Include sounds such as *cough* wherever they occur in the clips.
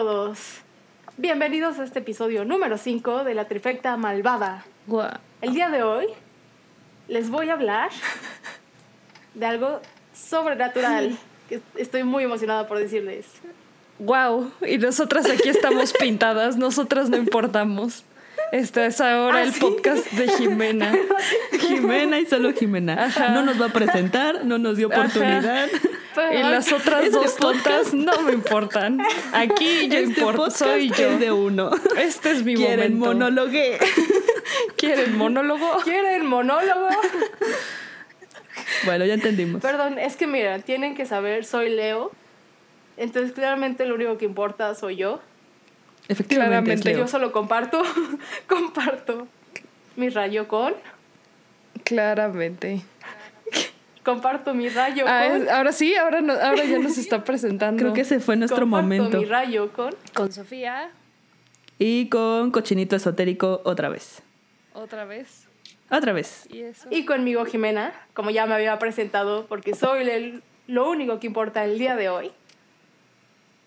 Todos. Bienvenidos a este episodio número 5 de La Trifecta Malvada. El día de hoy les voy a hablar de algo sobrenatural *laughs* que estoy muy emocionada por decirles. Wow, y nosotras aquí estamos pintadas, nosotras no importamos. Este es ahora ¿Ah, el sí? podcast de Jimena. *laughs* Jimena y solo Jimena. Ajá. No nos va a presentar, no nos dio oportunidad. Y las otras Este dos tontas no me importan. Aquí yo Este importo, podcast soy yo. es de uno. Este es mi Quieren momento. *laughs* ¿Quieren monólogo? ¿Quieren monólogo? Bueno, ya entendimos. Perdón, es que mira, tienen que saber, soy Leo. Entonces claramente lo único que importa soy yo. Efectivamente, es claramente, Leo. Yo solo comparto, *laughs* comparto mi rayo con, Claramente. comparto mi rayo Ah, con, es- ahora sí, ahora, no- ahora ya nos está presentando. Creo que ese fue nuestro comparto momento. mi rayo con. con Sofía, Y con Cochinito Esotérico otra vez. otra vez. Otra vez. Y eso. Y conmigo Jimena, como ya me había presentado, porque soy el- lo único que importa el día de hoy.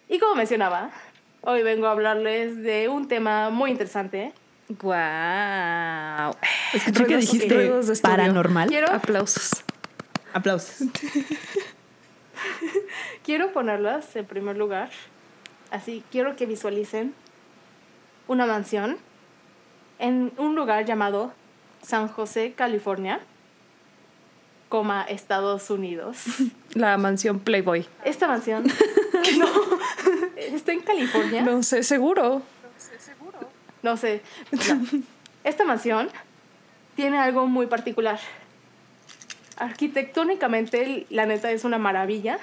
Y como mencionaba, hoy vengo a hablarles de un tema muy interesante. Wow. Escuché que dijiste ruidos de estudio. paranormal. Quiero, Aplausos. Aplausos. *laughs* quiero ponerlas en primer lugar. Así, quiero que visualicen una mansión en un lugar llamado San José, California, coma Estados Unidos. *laughs* La mansión Playboy. Esta mansión, *laughs* no, está en California. No sé, seguro. No sé. no. Esta mansión tiene algo muy particular. Arquitectónicamente, la neta es una maravilla.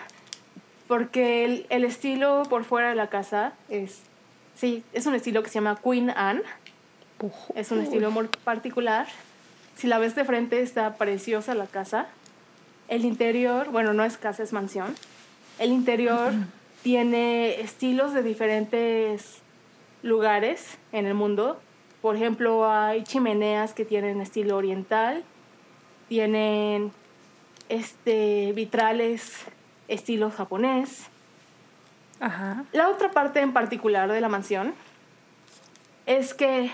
Porque el, el estilo por fuera de la casa es. Sí, es un estilo que se llama Queen Anne. Es un estilo muy particular. Si la ves de frente, está preciosa la casa. El interior, bueno, no es casa, es mansión. El interior tiene estilos de diferentes lugares en el mundo. Por ejemplo, hay chimeneas que tienen estilo oriental, tienen este vitrales estilo japonés. Ajá. La otra parte en particular de la mansión es que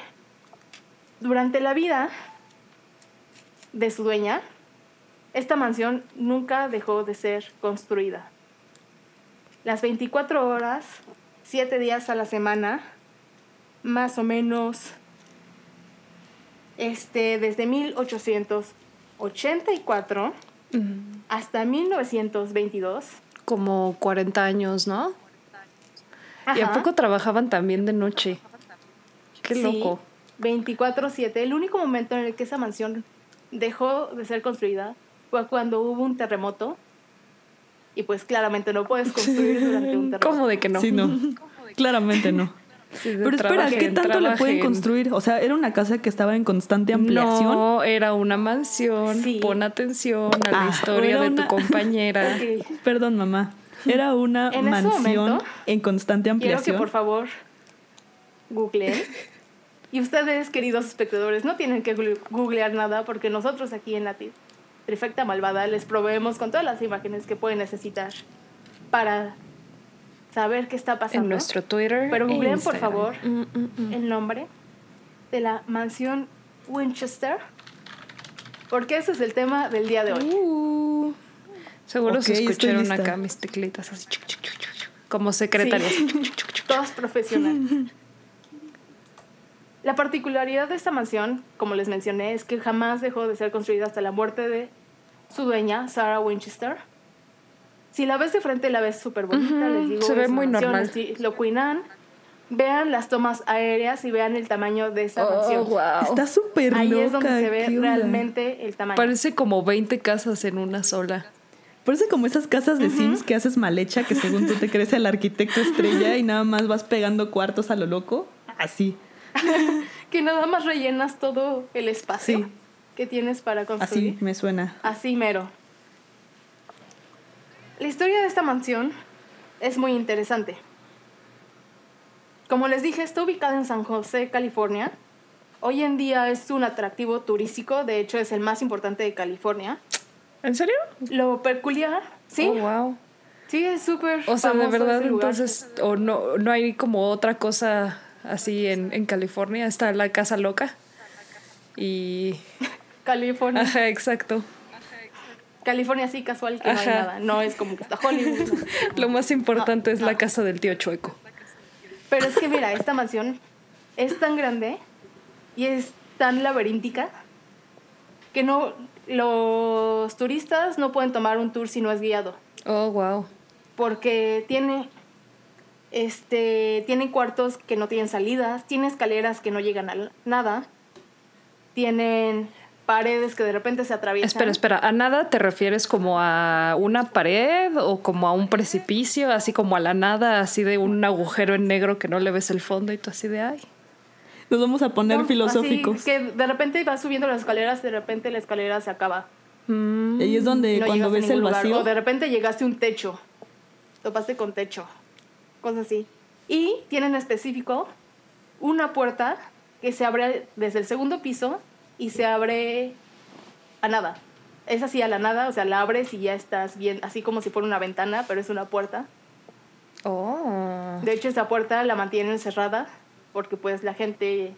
durante la vida de su dueña, esta mansión nunca dejó de ser construida. Las 24 horas, 7 días a la semana, más o menos este, desde 1884 hasta 1922. Como 40 años, ¿no? ¿Y a poco trabajaban también de noche? Qué Sí, loco. 24/7. El único momento en el que esa mansión dejó de ser construida fue cuando hubo un terremoto. Y pues claramente no puedes construir durante un *laughs* terremoto. ¿Cómo de que no? Sí, no. Claramente no. Sí, Pero espera, ¿qué tanto le pueden construir? O sea, era una casa que estaba en constante ampliación. No, era una mansión. Sí. Pon atención a la Ah, historia de una- tu compañera. *laughs* Perdón, mamá. Era una *laughs* En mansión momento, en constante Quiero que ampliación. por favor googleen. Y ustedes, queridos espectadores, no tienen que googlear nada porque nosotros aquí en la Trifecta Malvada les proveemos con todas las imágenes que pueden necesitar para saber qué está pasando. En nuestro Twitter. Pero e googleen, por favor, Mm, mm, mm. el nombre de la mansión Winchester, porque ese es el tema del día de hoy. Uh, seguro se Ok, estoy escucharon acá mis teclitas así. chuc, chuc, chuc, chuc, como secretarias. Sí. Chuc, chuc, chuc, chuc. Todos profesionales. *laughs* La particularidad de esta mansión, como les mencioné, es que jamás dejó de ser construida hasta la muerte de su dueña, Sarah Winchester. Si la ves de frente, la ves súper bonita, Ujú, les digo. se ve muy mansión normal. Queen Anne. Vean las tomas aéreas y vean el tamaño de esa Oh, mansión. wow. Está súper loca. Ahí es donde se ve realmente el tamaño. Parece como 20 casas en una sola. Parece como esas casas de Sims que haces mal hecha, que según tú te crees el arquitecto estrella y nada más vas pegando cuartos a lo loco. Así, *laughs* Que nada más rellenas todo el espacio Sí. Que tienes para construir. así me suena. Así mero. La historia de esta mansión es muy interesante. Como les dije, está ubicada en San José, California. Hoy en día es un atractivo turístico, de hecho es el más importante de California. ¿En serio? Lo peculiar, sí, Oh, wow. Sí, es súper. O sea, de verdad, entonces, o no, no hay como otra cosa así en, en California. Está la Casa Loca. Y. California. Ajá, exacto. California sí, casual que no hay nada. No es como que está Hollywood. no. *laughs* Lo más importante es la casa del tío Chueco. Pero es que mira, esta mansión es tan grande y es tan laberíntica que no los turistas no pueden tomar un tour si no es guiado, Oh, wow. porque tiene este tiene cuartos que no tienen salidas, tiene escaleras que no llegan a nada, tienen paredes que de repente se atraviesan. Espera, espera. ¿A nada te refieres como a una pared o como a un precipicio? Así como a la nada, así de un agujero en negro que no le ves el fondo y tú así de ay. Nos vamos a poner No, filosóficos. así que de repente vas subiendo las escaleras, de repente la escalera se acaba. Mm, Y ahí es donde y no cuando ves el lugar. vacío. O de repente llegaste a un techo. Topaste con techo. Cosas así. Y tienen en específico una puerta que se abre desde el segundo piso y se abre a nada. Es así a la nada, o sea, la abres y ya estás bien, así como si fuera una ventana, pero es una puerta. Oh. De hecho, esa puerta la mantienen cerrada porque pues la gente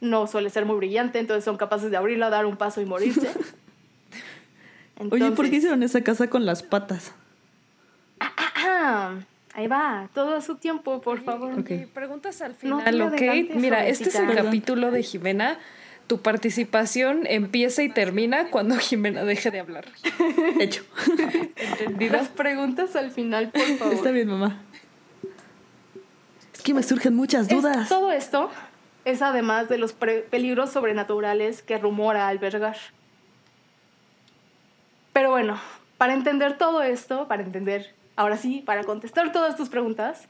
no suele ser muy brillante, entonces son capaces de abrirla, dar un paso y morirse. *laughs* Oye, ¿por qué Entonces- hicieron esa casa con las patas? Ah, ahí va, todo a su tiempo, por favor. Ok. Y preguntas al No final, te ¿ok? Mira, este es el capítulo de Jimena. Tu participación empieza y termina cuando Jimena deje de hablar. *laughs* Hecho. ¿Entendido? Las preguntas al final, por favor. Está bien, mamá. Es que me surgen muchas Es- dudas. todo esto es además de los peligros sobrenaturales que rumora albergar. Pero bueno, para entender todo esto, para entender, ahora sí, para contestar todas tus preguntas,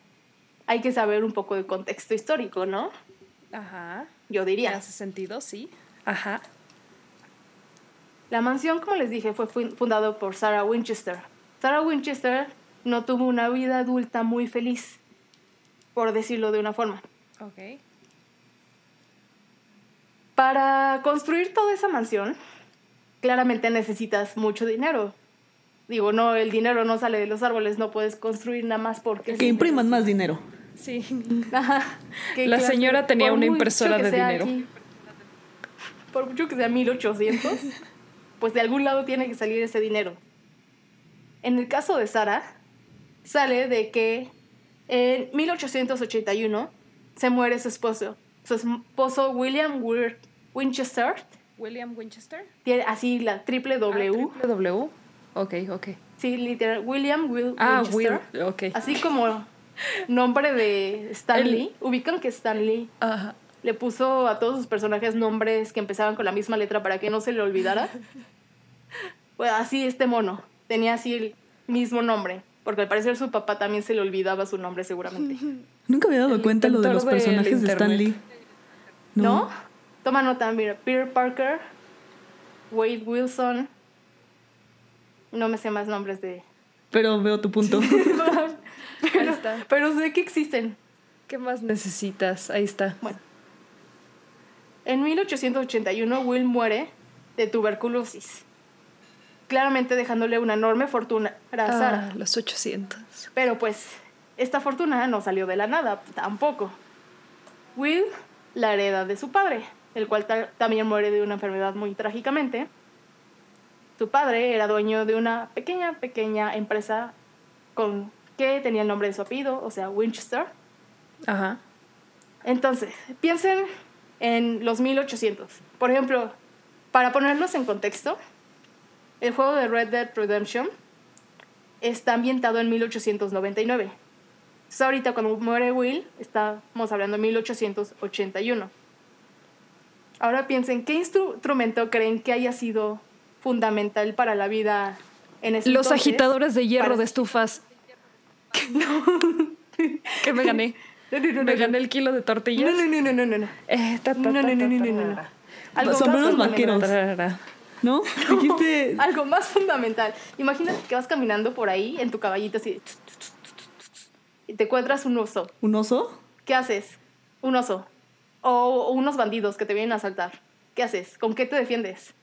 hay que saber un poco de contexto histórico, ¿no? Ajá. Yo ¿Me diría. hace sentido? Sí. Ajá. La mansión, como les dije, fue fu- fundado por Sarah Winchester. Sarah Winchester no tuvo una vida adulta muy feliz, por decirlo de una forma. Ok. Para construir toda esa mansión, claramente necesitas mucho dinero. Digo, no, el dinero no sale de los árboles, no puedes construir nada más porque... Que impriman más dinero. Sí. *laughs* Ajá. ¿Qué La clase? señora tenía Por una impresora de dinero. aquí, por mucho que sea 1800, *laughs* pues de algún lado tiene que salir ese dinero. En el caso de Sara, sale de que en 1881 se muere su esposo. Su esposo William Winchester, William Winchester. tiene así la triple W. Ah, W. Ok, ok. Sí, literal. William Will Ah, Winchester. Will. Ok. Así como nombre de Stan El- Lee. Ubican que Stan Lee Ajá. le puso a todos sus personajes nombres que empezaban con la misma letra para que no se le olvidara. *laughs* Pues así este mono. Tenía así el mismo nombre. Porque al parecer su papá también se le olvidaba su nombre seguramente. *laughs* Nunca había dado El cuenta lo de los personajes de Stan Lee. internet. ¿No? Toma nota, mira. Peter Parker, Wade Wilson. No me sé más nombres de... Pero veo tu punto. *laughs* pero, está. pero sé que existen. ¿Qué más necesitas? Ahí está. Bueno. En 1881 Will muere de tuberculosis. Claramente dejándole una enorme fortuna a Sara. Ah, los 800. Pero pues, esta fortuna no salió de la nada, tampoco. Will la hereda de su padre, el cual ta- también muere de una enfermedad muy trágicamente. Su padre era dueño de una pequeña, pequeña empresa con que tenía el nombre de su apellido, o sea, Winchester. Ajá. Entonces, piensen en los 1800. Por ejemplo, para ponerlos en contexto, el juego de Red Dead Redemption está ambientado en 1899. Entonces, ahorita cuando muere Will, estamos hablando de 1881. Ahora piensen, ¿qué instru- instrumento creen que haya sido fundamental para la vida en ese Los entonces? agitadores de hierro Para- de estufas. *laughs* que me gané. No, no, no, no, Me no. gané el kilo de tortillas. No, no, no, no, no, no. Eh, ta, ta, No, no, ta, no, no, no, no, no. Algo Sombreros más vaqueros. *laughs* ¿No? Dijiste Algo más fundamental. Imagínate que vas caminando por ahí en tu caballito así. Y te encuentras un oso. un oso. ¿Qué haces? Un oso. O, o unos bandidos que te vienen a asaltar. ¿Qué haces? ¿Con qué te defiendes?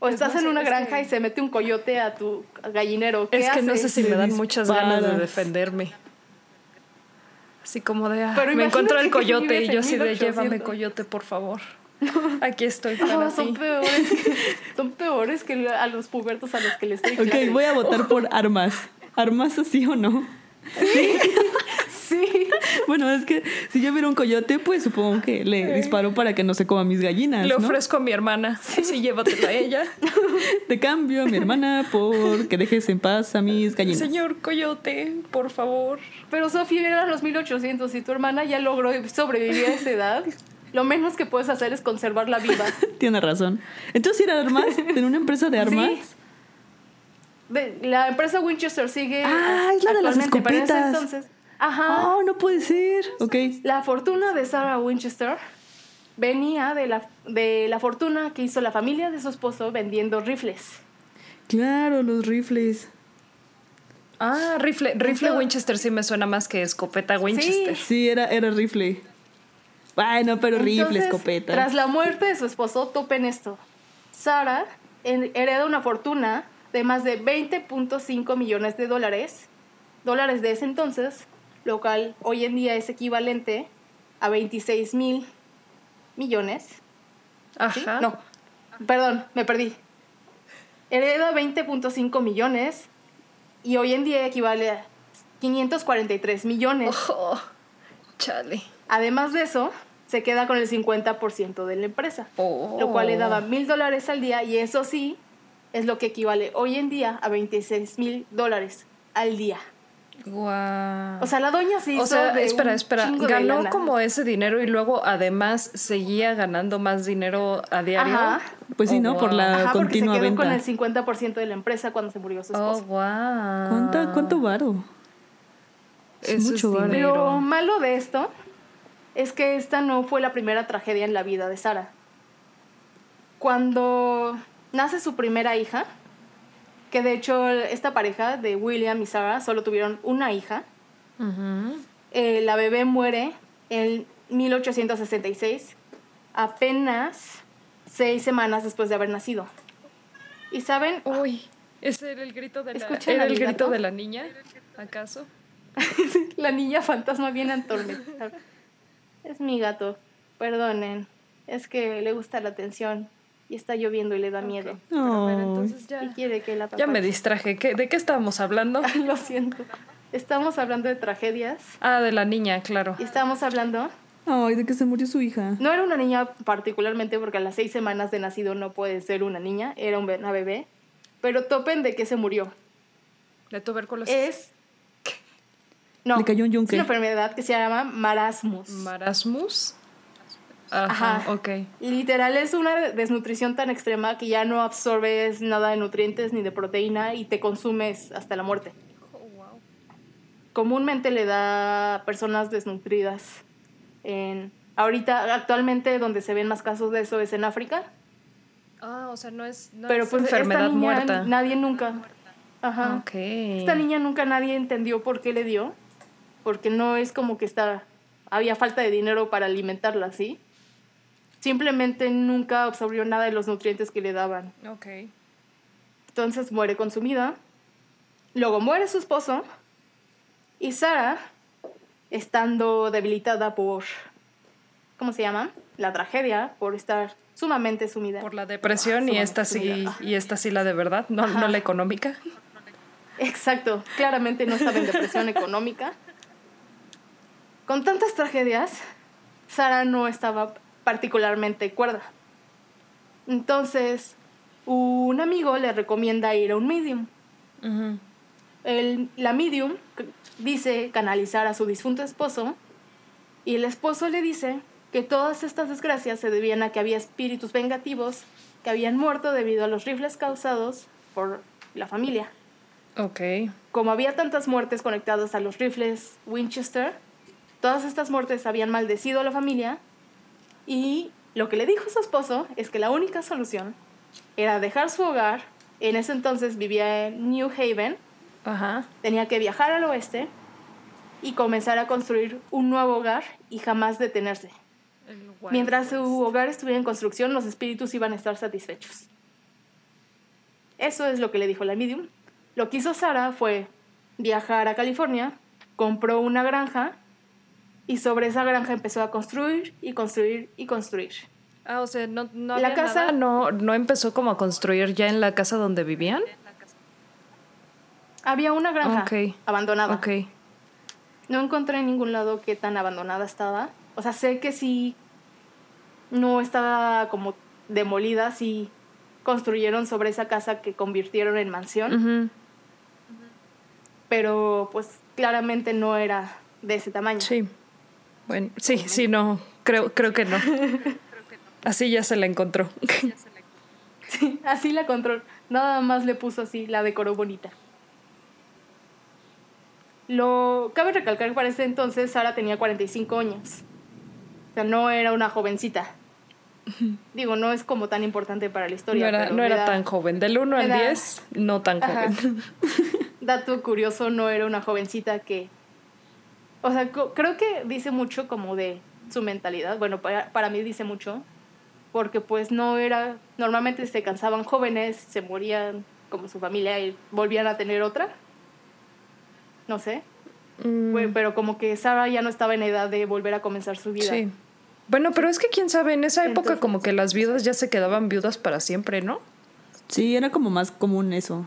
O estás en una granja que- y se mete un coyote a tu gallinero. ¿Qué Es que no sé si me dan muchas ganas de defenderme. Así como de, ah, Pero me encuentro el coyote y yo así de, 1800. llévame coyote, por favor. *laughs* Aquí estoy No, para son peores, que, *laughs* son peores que a los pubertos a los que les doy Ok, clase. voy a votar por armas. ¿Armas así o no? Sí. *laughs* Bueno, es que si yo viera un coyote, pues supongo que le disparo para que no se coma mis gallinas. Le ¿no? ofrezco a mi hermana. Sí, llévatela a ella. *laughs* Te cambio a mi hermana por que dejes en paz a mis gallinas. Señor coyote, por favor. Pero Sofía era los 1800 y tu hermana ya logró sobrevivir a esa edad. Lo menos que puedes hacer es conservarla viva. *laughs* Tiene razón. Entonces, ¿era armas? ¿En una empresa de armas? Sí. De- la empresa Winchester sigue. Ah, es la de las escopetas. entonces. Ajá. Oh, no puede ser. Ok. La fortuna de Sarah Winchester venía de la, de la fortuna que hizo la familia de su esposo vendiendo rifles. Claro, los rifles. Ah, rifle, rifle Winchester sí me suena más que escopeta Winchester. Sí, era, era rifle. Bueno, pero rifle, Entonces, escopeta. Tras la muerte de su esposo, topen esto. Sarah en- hereda una fortuna de más de 20.5 millones de dólares, dólares de ese entonces, lo cual hoy en día es equivalente a 26 mil millones. ¿sí? Ajá. No, perdón, me perdí. Hereda 20.5 millones y hoy en día equivale a 543 millones. Oh, chale. Además de eso, se queda con el 50% de la empresa, Oh. lo cual le daba mil dólares al día y eso sí es lo que equivale hoy en día a 26 mil dólares al día. Guau. O sea, la doña se hizo O sea, de espera, espera. de Ganó como ese dinero y luego además seguía ganando más dinero a diario. Ajá. Pues sí, Oh, ¿no? Por guau. la Ajá, porque se continua quedó venta. con el 50% de la empresa cuando se murió su Oh, esposo. wow. ¿Cuánta, ¿Cuánto varo? Es Eso mucho es varo. dinero. Lo malo de esto es que esta no fue la primera tragedia en la vida de Sara. Cuando nace su primera hija, que de hecho esta pareja de William y Sarah solo tuvieron una hija, eh, la bebé muere en 1866, apenas seis semanas después de haber nacido. Y saben, Uy, ese era el grito de la, ¿Escuchan ¿era el grito de la niña, ¿acaso? *laughs* la niña fantasma viene a atormentar. Es mi gato, perdonen, es que le gusta la atención y está lloviendo y le da miedo. Pero entonces ya, Y quiere que la ya me distraje. ¿Qué- ¿De qué estábamos hablando? *laughs* Lo siento. Estamos hablando de tragedias Ah, de la niña, claro. y estamos hablando Ay, de que se murió su hija. No era una niña particularmente porque a las seis semanas de nacido no puede ser una niña, era una bebé. Pero topen de que se murió. De tuberculosis. Es... No, Le cayó un es yunque. una enfermedad que se llama marasmus. Marasmus. Ajá, Ajá. ok. Literal es una desnutrición tan extrema que ya no absorbes nada de nutrientes ni de proteína y te consumes hasta la muerte. Comúnmente le da a personas desnutridas. En, ahorita, actualmente, donde se ven más casos de eso es en África. Ah, o sea, no es, no pero es pues enfermedad esta niña muerta. nadie nunca. Ajá. Ok. Esta niña nunca nadie entendió por qué le dio. Porque no es como que está. Había falta de dinero para alimentarla, ¿sí? Simplemente nunca absorbió nada de los nutrientes que le daban. Ok. Entonces muere consumida. Luego muere su esposo. Y Sara, estando debilitada por. ¿Cómo se llama? La tragedia, por estar sumamente sumida. Por la depresión y esta sí, y esta sí la de verdad, no, no la económica. Exacto, claramente no estaba en depresión *laughs* económica. Con tantas tragedias, Sara no estaba particularmente cuerda. Entonces, un amigo le recomienda ir a un medium. El, la medium dice canalizar a su difunto esposo y el esposo le dice que todas estas desgracias se debían a que había espíritus vengativos que habían muerto debido a los rifles causados por la familia. Ok. Como había tantas muertes conectadas a los rifles Winchester, todas estas muertes habían maldecido a la familia y lo que le dijo su esposo es que la única solución era dejar su hogar. En ese entonces vivía en New Haven, Ajá. tenía que viajar al oeste y comenzar a construir un nuevo hogar y jamás detenerse. Mientras su hogar estuviera en construcción, los espíritus iban a estar satisfechos. eso es lo que le dijo la medium. Lo que hizo Sara fue viajar a California, compró una granja y sobre esa granja empezó a construir y construir y construir. Ah, o sea, no, no La había casa- nada, no, no empezó como a construir ya en la casa donde vivían. Había una granja Ok. abandonada. Ok. No encontré en ningún lado qué tan abandonada estaba. O sea, sé que sí no estaba como demolida, sí construyeron sobre esa casa que convirtieron en mansión, Ujú, pero pues claramente no era de ese tamaño. Sí. Bueno, sí, sí, no. Creo, *laughs* creo que no. Así ya se la encontró. Sí, así la control. Nada más le puso así, la decoró bonita. Lo cabe recalcar que para ese entonces Sara tenía 45 años. O sea, no era una jovencita. Digo, no es como tan importante para la historia. No era, pero no era tan joven. Del 1 al me da- 10, no tan Ajá. joven. *laughs* Dato curioso, no era una jovencita que... O sea, creo que dice mucho como de su mentalidad. Bueno, para, para mí dice mucho. Porque pues no era... Normalmente se cansaban jóvenes, se morían como su familia y volvían a tener otra. No sé. Mm, Fue- Pero como que Sara ya no estaba en edad de volver a comenzar su vida. sí. Bueno, pero es que quién sabe, en esa época Entonces- como que las viudas ya se quedaban viudas para siempre, ¿no? Sí, era como más común eso.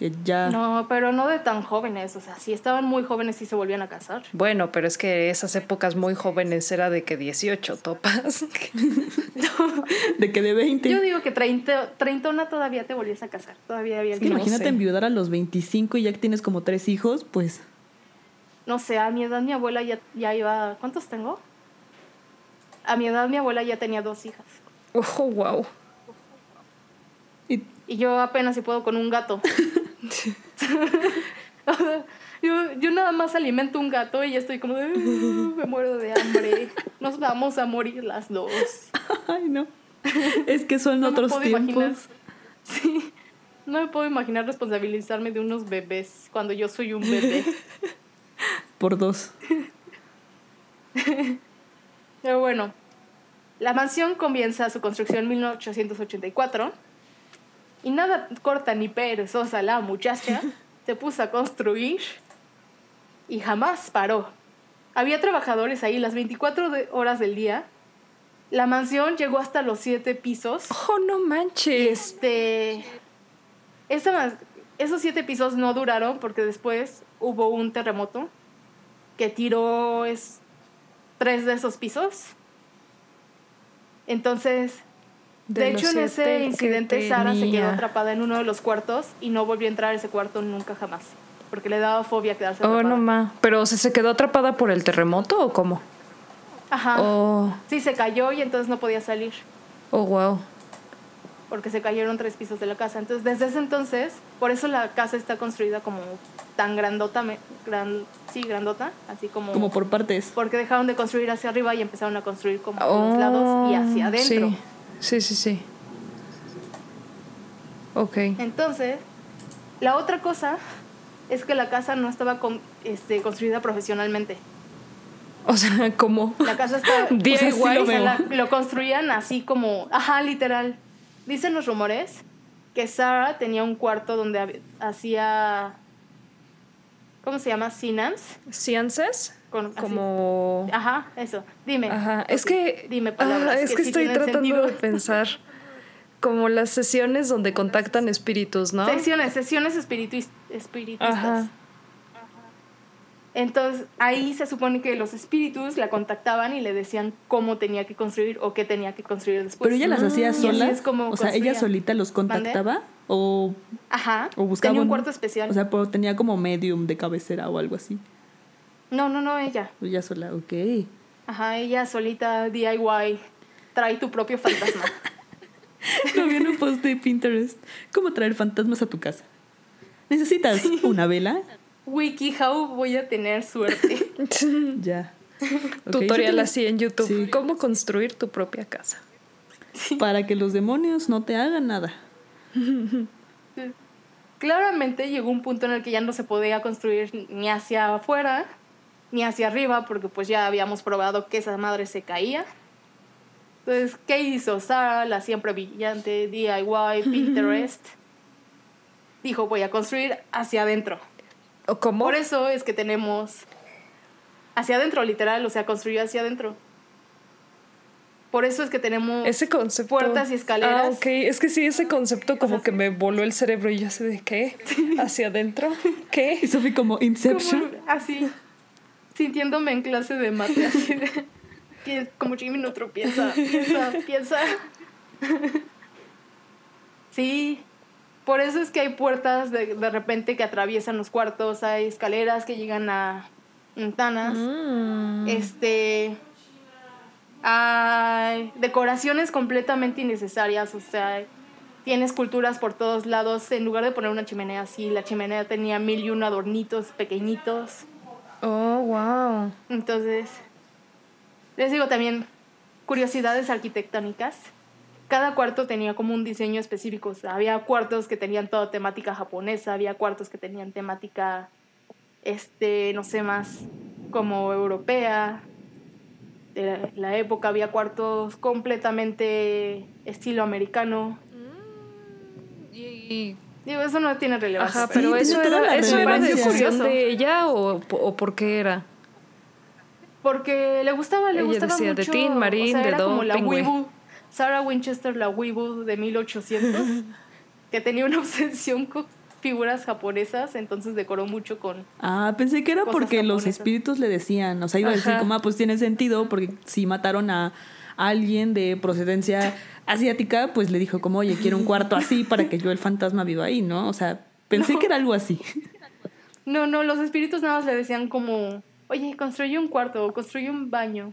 Que ya. No, pero no de tan jóvenes. O sea, si estaban muy jóvenes y se volvían a casar. Bueno, pero es que esas épocas muy jóvenes era de que 18 topas. *laughs* De que de 20. Yo digo que 30, treintona todavía te volvías a casar. Todavía había Es que el no imagínate sé. enviudar a los 25 y ya que tienes como tres hijos, pues. No sé, a mi edad mi abuela ya, ya iba... ¿Cuántos tengo? A mi edad mi abuela ya tenía dos hijas. Ojo, wow. y- Y yo apenas si puedo con un gato. *laughs* O *laughs* sea, *laughs* yo, yo nada más alimento un gato y ya estoy como de... "Uh, me muero de hambre. Nos vamos a morir las dos. Ay, no. Es que son No otros imaginar. tiempos. Sí. No me puedo imaginar responsabilizarme de unos bebés cuando yo soy un bebé. Por dos. Pero bueno, la mansión comienza su construcción en 1884 y nada corta ni perezosa la muchacha *laughs* se puso a construir y jamás paró. Había trabajadores ahí las 24 de- horas del día. La mansión llegó hasta los siete pisos. Oh, no manches. Este, esa esos siete pisos no duraron porque después hubo un terremoto que tiró es, tres de esos pisos. Entonces, de, hecho, en ese incidente Sara se quedó atrapada en uno de los cuartos y no volvió a entrar a ese cuarto nunca jamás. Porque le daba fobia quedarse Oh, atrapada. no ma. ¿Pero o sea, se quedó atrapada por el terremoto o cómo? Ajá. Oh, Sí, se cayó y entonces no podía salir. oh, wow. porque se cayeron tres pisos de la casa. Entonces, desde ese entonces, por eso la casa está construida como tan grandota, me- gran, sí, grandota, así como... Como por partes. Porque dejaron de construir hacia arriba y empezaron a construir como a Oh, los lados y hacia adentro. Sí, sí, sí. sí. Ok. Entonces, la otra cosa es que la casa no estaba con- este, construida profesionalmente. O sea, *laughs* como... La casa está... DIY. o sea, sí lo, veo. la- lo construían así como... Ajá, literal. Dicen los rumores que Sarah tenía un cuarto donde hacía... ¿Cómo se llama? Sinans. ¿Ciences? Con, así- Como... Ajá, eso. Dime. Ajá, es que... Dime palabras. Ah, es que, sí estoy tratando sentido. de pensar. Como las sesiones donde contactan espíritus, ¿no? Sesiones, sesiones espirituis- espiritistas. Ajá. Entonces, ahí se supone que los espíritus la contactaban y le decían cómo tenía que construir o qué tenía que construir después. Pero ella las hacía así sola. es como o sea, ella solita los contactaba o, Ajá. o buscaba. Tenía un cuarto especial. O sea, pero tenía como medium de cabecera o algo así. No, no, no, ella. Ella sola, ok. Ajá, ella solita DIY. Trae tu propio fantasma. *laughs* Lo vi en un post de Pinterest. ¿Cómo traer fantasmas a tu casa? ¿Necesitas una vela? WikiHow voy a tener suerte. *laughs* Ya. Tutorial así en YouTube. Sí. ¿Cómo construir tu propia casa? Para que los demonios no te hagan nada. *laughs* Claramente llegó un punto en el que ya no se podía construir ni hacia afuera ni hacia arriba porque pues ya habíamos probado que esa madre se caía. Entonces, ¿qué hizo Sara, la siempre brillante DIY *laughs* Pinterest? dijo, voy a construir hacia adentro. ¿O ¿Cómo? Por eso es que tenemos hacia adentro, literal, o sea, construyó hacia adentro. Por eso es que tenemos Ese concepto. puertas y escaleras. Ah, ok. Es que sí, ese concepto como que me voló el cerebro y yo sé de qué. ¿Hacia adentro? *laughs* Y ¿Qué? Sophie como Inception. como así, sintiéndome en clase de mate, así de, *laughs* como Jimmy Neutron, piensa, piensa, piensa. Sí, por eso es que hay puertas de, de repente que atraviesan los cuartos, hay escaleras que llegan a ventanas. Mm. Este. Hay decoraciones completamente innecesarias, o sea, tiene esculturas por todos lados. En lugar de poner una chimenea así, la chimenea tenía mil y uno adornitos pequeñitos. Oh, wow. Entonces, les digo también, curiosidades arquitectónicas. Cada cuarto tenía como un diseño específico. O sea, había cuartos que tenían toda temática japonesa, había cuartos que tenían temática, este, no sé más, como europea. De la, la época había cuartos completamente estilo americano. Y, Digo, eso no tiene relevancia. ajá, pero- tiene eso era, eso era decisión Curioso. de ella o, o por qué era. Porque le gustaba, le Ella gustaba decía, de mucho. Tin Marín, o sea, de era como la. Weeble, Sarah Winchester, la Weeble de 1800, que tenía una *laughs* obsesión con figuras japonesas, entonces decoró mucho con... Ah, pensé que era porque los japonesas. espíritus le decían. O sea, iba a decir como, ah, pues tiene sentido, porque si mataron a alguien de procedencia asiática, pues le dijo como, oye, quiero un cuarto así para que yo el fantasma viva ahí, ¿no? O sea, pensé que era algo así. No, no, los espíritus nada más le decían como, oye, construye un cuarto, o construye un baño,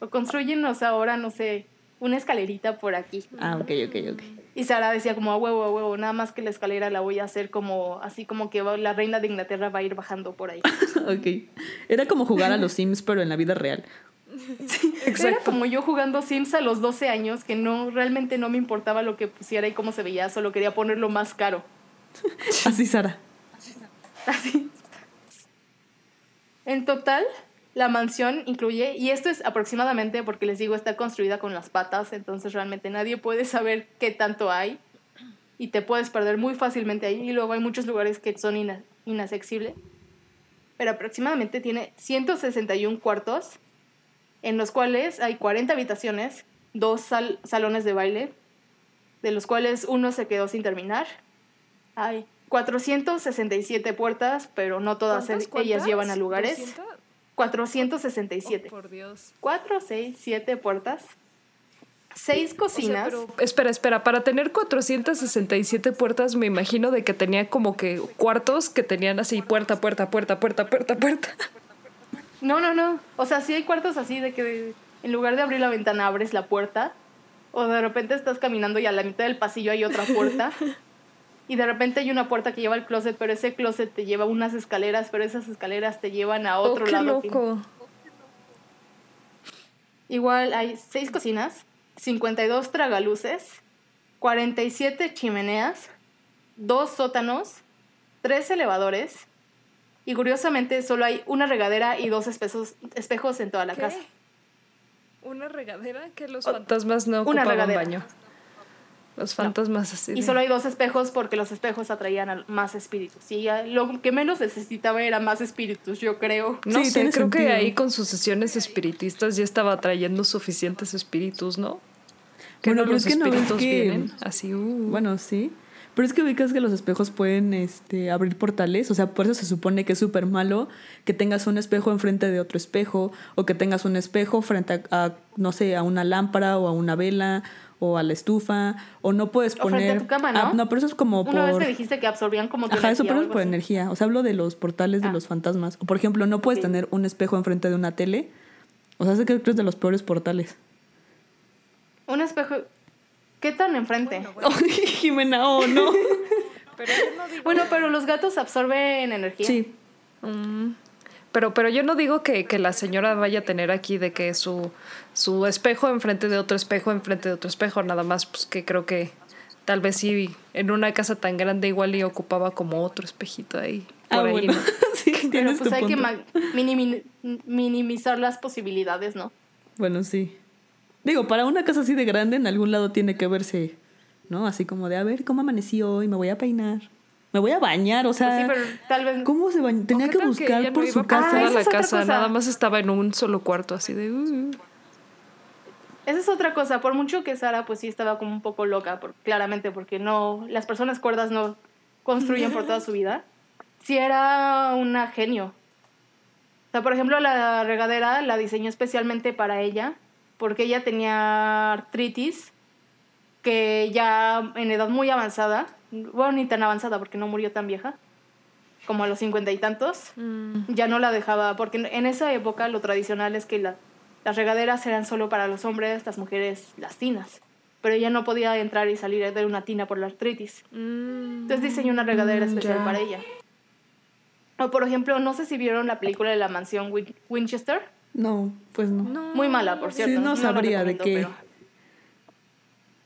o construyenos ahora, no sé, una escalerita por aquí. Ah, ok, ok, ok. Y Sara decía como, a huevo, a huevo, nada más que la escalera la voy a hacer como, así como que va- la reina de Inglaterra va a ir bajando por ahí. *laughs* Ok. Era como jugar a los Sims, pero en la vida real. *laughs* Era como yo jugando Sims a los 12 años, que no, realmente no me importaba lo que pusiera y cómo se veía, solo quería ponerlo más caro. *laughs* Así, Sara. Así. En total, la mansión incluye, y esto es aproximadamente porque les digo, está construida con las patas, entonces realmente nadie puede saber qué tanto hay y te puedes perder muy fácilmente ahí y luego hay muchos lugares que son ina- inaccesibles. Pero aproximadamente tiene 161 cuartos, en los cuales hay 40 habitaciones, dos sal- salones de baile, de los cuales uno se quedó sin terminar. Hay 467 puertas, pero no todas ¿Cuántas, ellas cuántas? llevan a lugares. 200? 467. Oh, por Dios. 4, 6, 7 puertas. 6 cocinas. pero, espera, espera, para tener 467 puertas me imagino de que tenía como que cuartos que tenían así puerta, puerta, puerta, puerta, puerta, puerta. No, no, no. O sea, sí hay cuartos así de que en lugar de abrir la ventana abres la puerta. O de repente estás caminando y a la mitad del pasillo hay otra puerta. *laughs* Y de repente hay una puerta que lleva al closet, pero ese closet te lleva unas escaleras, pero esas escaleras te llevan a otro oh, qué lado. loco. Igual hay 6 cocinas, 52 tragaluces, 47 chimeneas, 2 sótanos, 3 elevadores y curiosamente solo hay una regadera y dos espejos, espejos en toda la ¿Qué? casa. ¿Una regadera? Que los fantasmas no Una ocupaban regadera. baño. Los fantasmas así. Y de- solo hay dos espejos porque los espejos atraían a más espíritus. Y ya lo que menos necesitaba era más espíritus, yo creo. No Sí, sé, creo que ahí con sus sesiones espiritistas ya estaba trayendo suficientes espíritus, ¿no? Que Bueno, no pero los es que no espíritus que- vienen así. uh. Bueno, sí. Pero es que ubicas que los espejos pueden este, abrir portales. O sea, por eso se supone que es súper malo que tengas un espejo enfrente de otro espejo. O que tengas un espejo frente a, a, no sé, a una lámpara o a una vela o a la estufa. O no puedes O frente poner. a tu cama, ¿no? Ah, no, pero eso es como por. Una vez me dijiste que absorbían como tu Ajá, eso energía pero o es por así. energía. O sea, hablo de los portales de Ah. los fantasmas. O por ejemplo, no puedes tener un espejo enfrente de una tele. O sea, sé que es de los peores portales. Un espejo. ¿Qué tan enfrente? *laughs* Jimena, oh, no. *laughs* Bueno, pero los gatos absorben energía. sí. Mm. Pero, pero yo no digo que, que la señora vaya a tener aquí de que su, su espejo enfrente de otro espejo, enfrente de otro espejo, nada más, pues que creo que tal vez sí en una casa tan grande igual y ocupaba como otro espejito ahí. Por Ah, ahí, bueno. ¿no? *laughs* sí, Pero pues hay que punto. ma- minimi- minimizar las posibilidades, ¿no? Bueno, sí. Digo, para una casa así de grande, en algún lado tiene que verse, ¿no? Así como de, a ver, ¿cómo amaneció hoy? Me voy a peinar. me voy a bañar, o sea, Pues sí, pero tal vez. ¿cómo se bañó? Tenía ¿O qué que buscar no por iba su casa. Ah, la es otra casa, cosa. nada más estaba en un solo cuarto, así de. "Uh". Esa es otra cosa. Por mucho que Sara, pues sí estaba como un poco loca, por- claramente, porque no. Las personas cuerdas no construyen por toda su *laughs* vida. Sí era una genio. O sea, por ejemplo, la regadera la diseñó especialmente para ella, porque ella tenía artritis, que ya en edad muy avanzada, bueno, ni tan avanzada porque no murió tan vieja, como a los cincuenta y tantos, Mm. ya no la dejaba, porque en- esa época lo tradicional es que la- las regaderas eran solo para los hombres, las mujeres las tinas, pero ella no podía entrar y salir de una tina por la artritis. Mm. Entonces diseñó una regadera Mm, especial ya. para ella. O por ejemplo, no sé si vieron la película de la mansión Win- Winchester. No, pues no. No. Muy mala, por Sí, cierto. no la sabría de qué. pero-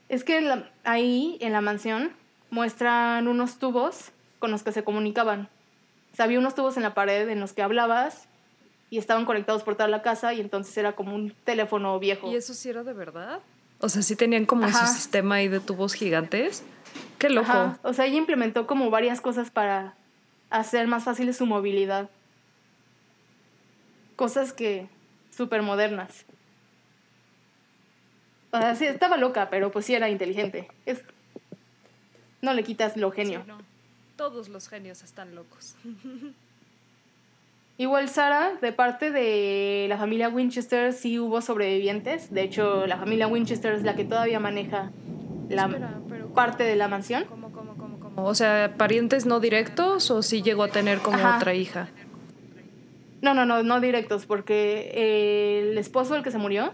Es que la- ahí, en la mansión, muestran unos tubos con los que se comunicaban. O sea, había unos tubos en la pared en los que hablabas y estaban conectados por toda la casa y entonces era como un teléfono viejo. ¿Y eso sí era de verdad? O sea, sí tenían como Ajá. su sistema ahí de tubos gigantes. Qué loco. Ajá. O sea, ella implementó como varias cosas para hacer más fácil su movilidad. Cosas que súper modernas. O sea, sí, estaba loca, pero pues sí era inteligente. Es... No le quitas lo genio. Sí, no. Todos los genios están locos. *laughs* Igual Sara, de parte de la familia Winchester, sí hubo sobrevivientes. De hecho, la familia Winchester es la que todavía maneja la Espera, pero parte de la mansión. ¿Cómo, cómo, cómo, cómo? O sea, parientes no directos o sí llegó a tener como Ajá. otra hija. No, no, no, no directos, porque eh, el esposo, el que se murió,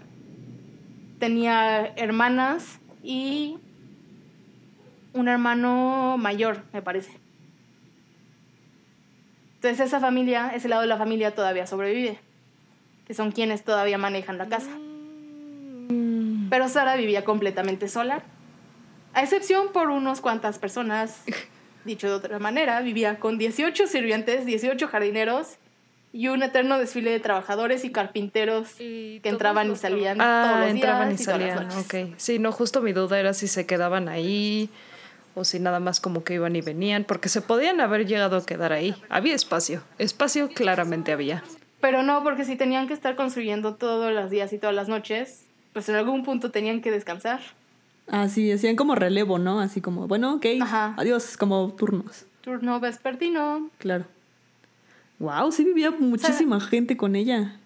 tenía hermanas y un hermano mayor, me parece. Entonces esa familia, ese lado de la familia todavía sobrevive, que son quienes todavía manejan la casa. Mm. Pero Sara vivía completamente sola, a excepción por unos cuantas personas, *laughs* dicho de otra manera, vivía con 18 sirvientes, 18 jardineros y un eterno desfile de trabajadores y carpinteros Y que entraban y salían traba- todos Ah, los entraban y días y todas las salían, noches. ok. Sí, no, justo mi duda era si se quedaban ahí o si nada más como que iban y venían, porque se podían haber llegado a quedar ahí. Había espacio, espacio claramente había. Pero no, porque si tenían que estar construyendo todos los días y todas las noches, pues en algún punto tenían que descansar. Ah, sí, hacían como relevo, ¿no? Así como, bueno, ok, Ajá. adiós, como turnos. Turno vespertino. Claro. Wow, sí vivía muchísima gente con ella.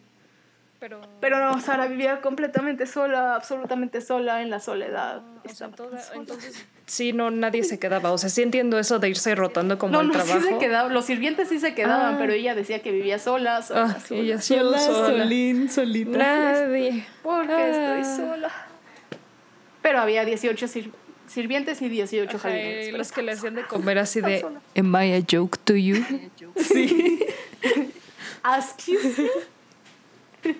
Pero, Pero no, Sara vivía completamente sola, absolutamente sola en la soledad. o sea, toda- entonces sí, no, nadie se quedaba. O sea, sí entiendo eso de irse rotando como No, el no, trabajo. sí se quedaban, los sirvientes sí se quedaban, Ah. pero ella decía que vivía sola, sola, Ah, sola. ella Sola, sola. solín, solita. Nadie. Porque Ah. estoy sola. Pero había 18 sir- sirvientes y 18 Ajá, jardineros. y pero los que le hacían de comer así de. Am I a joke to you? Sí. *laughs* Excuse me.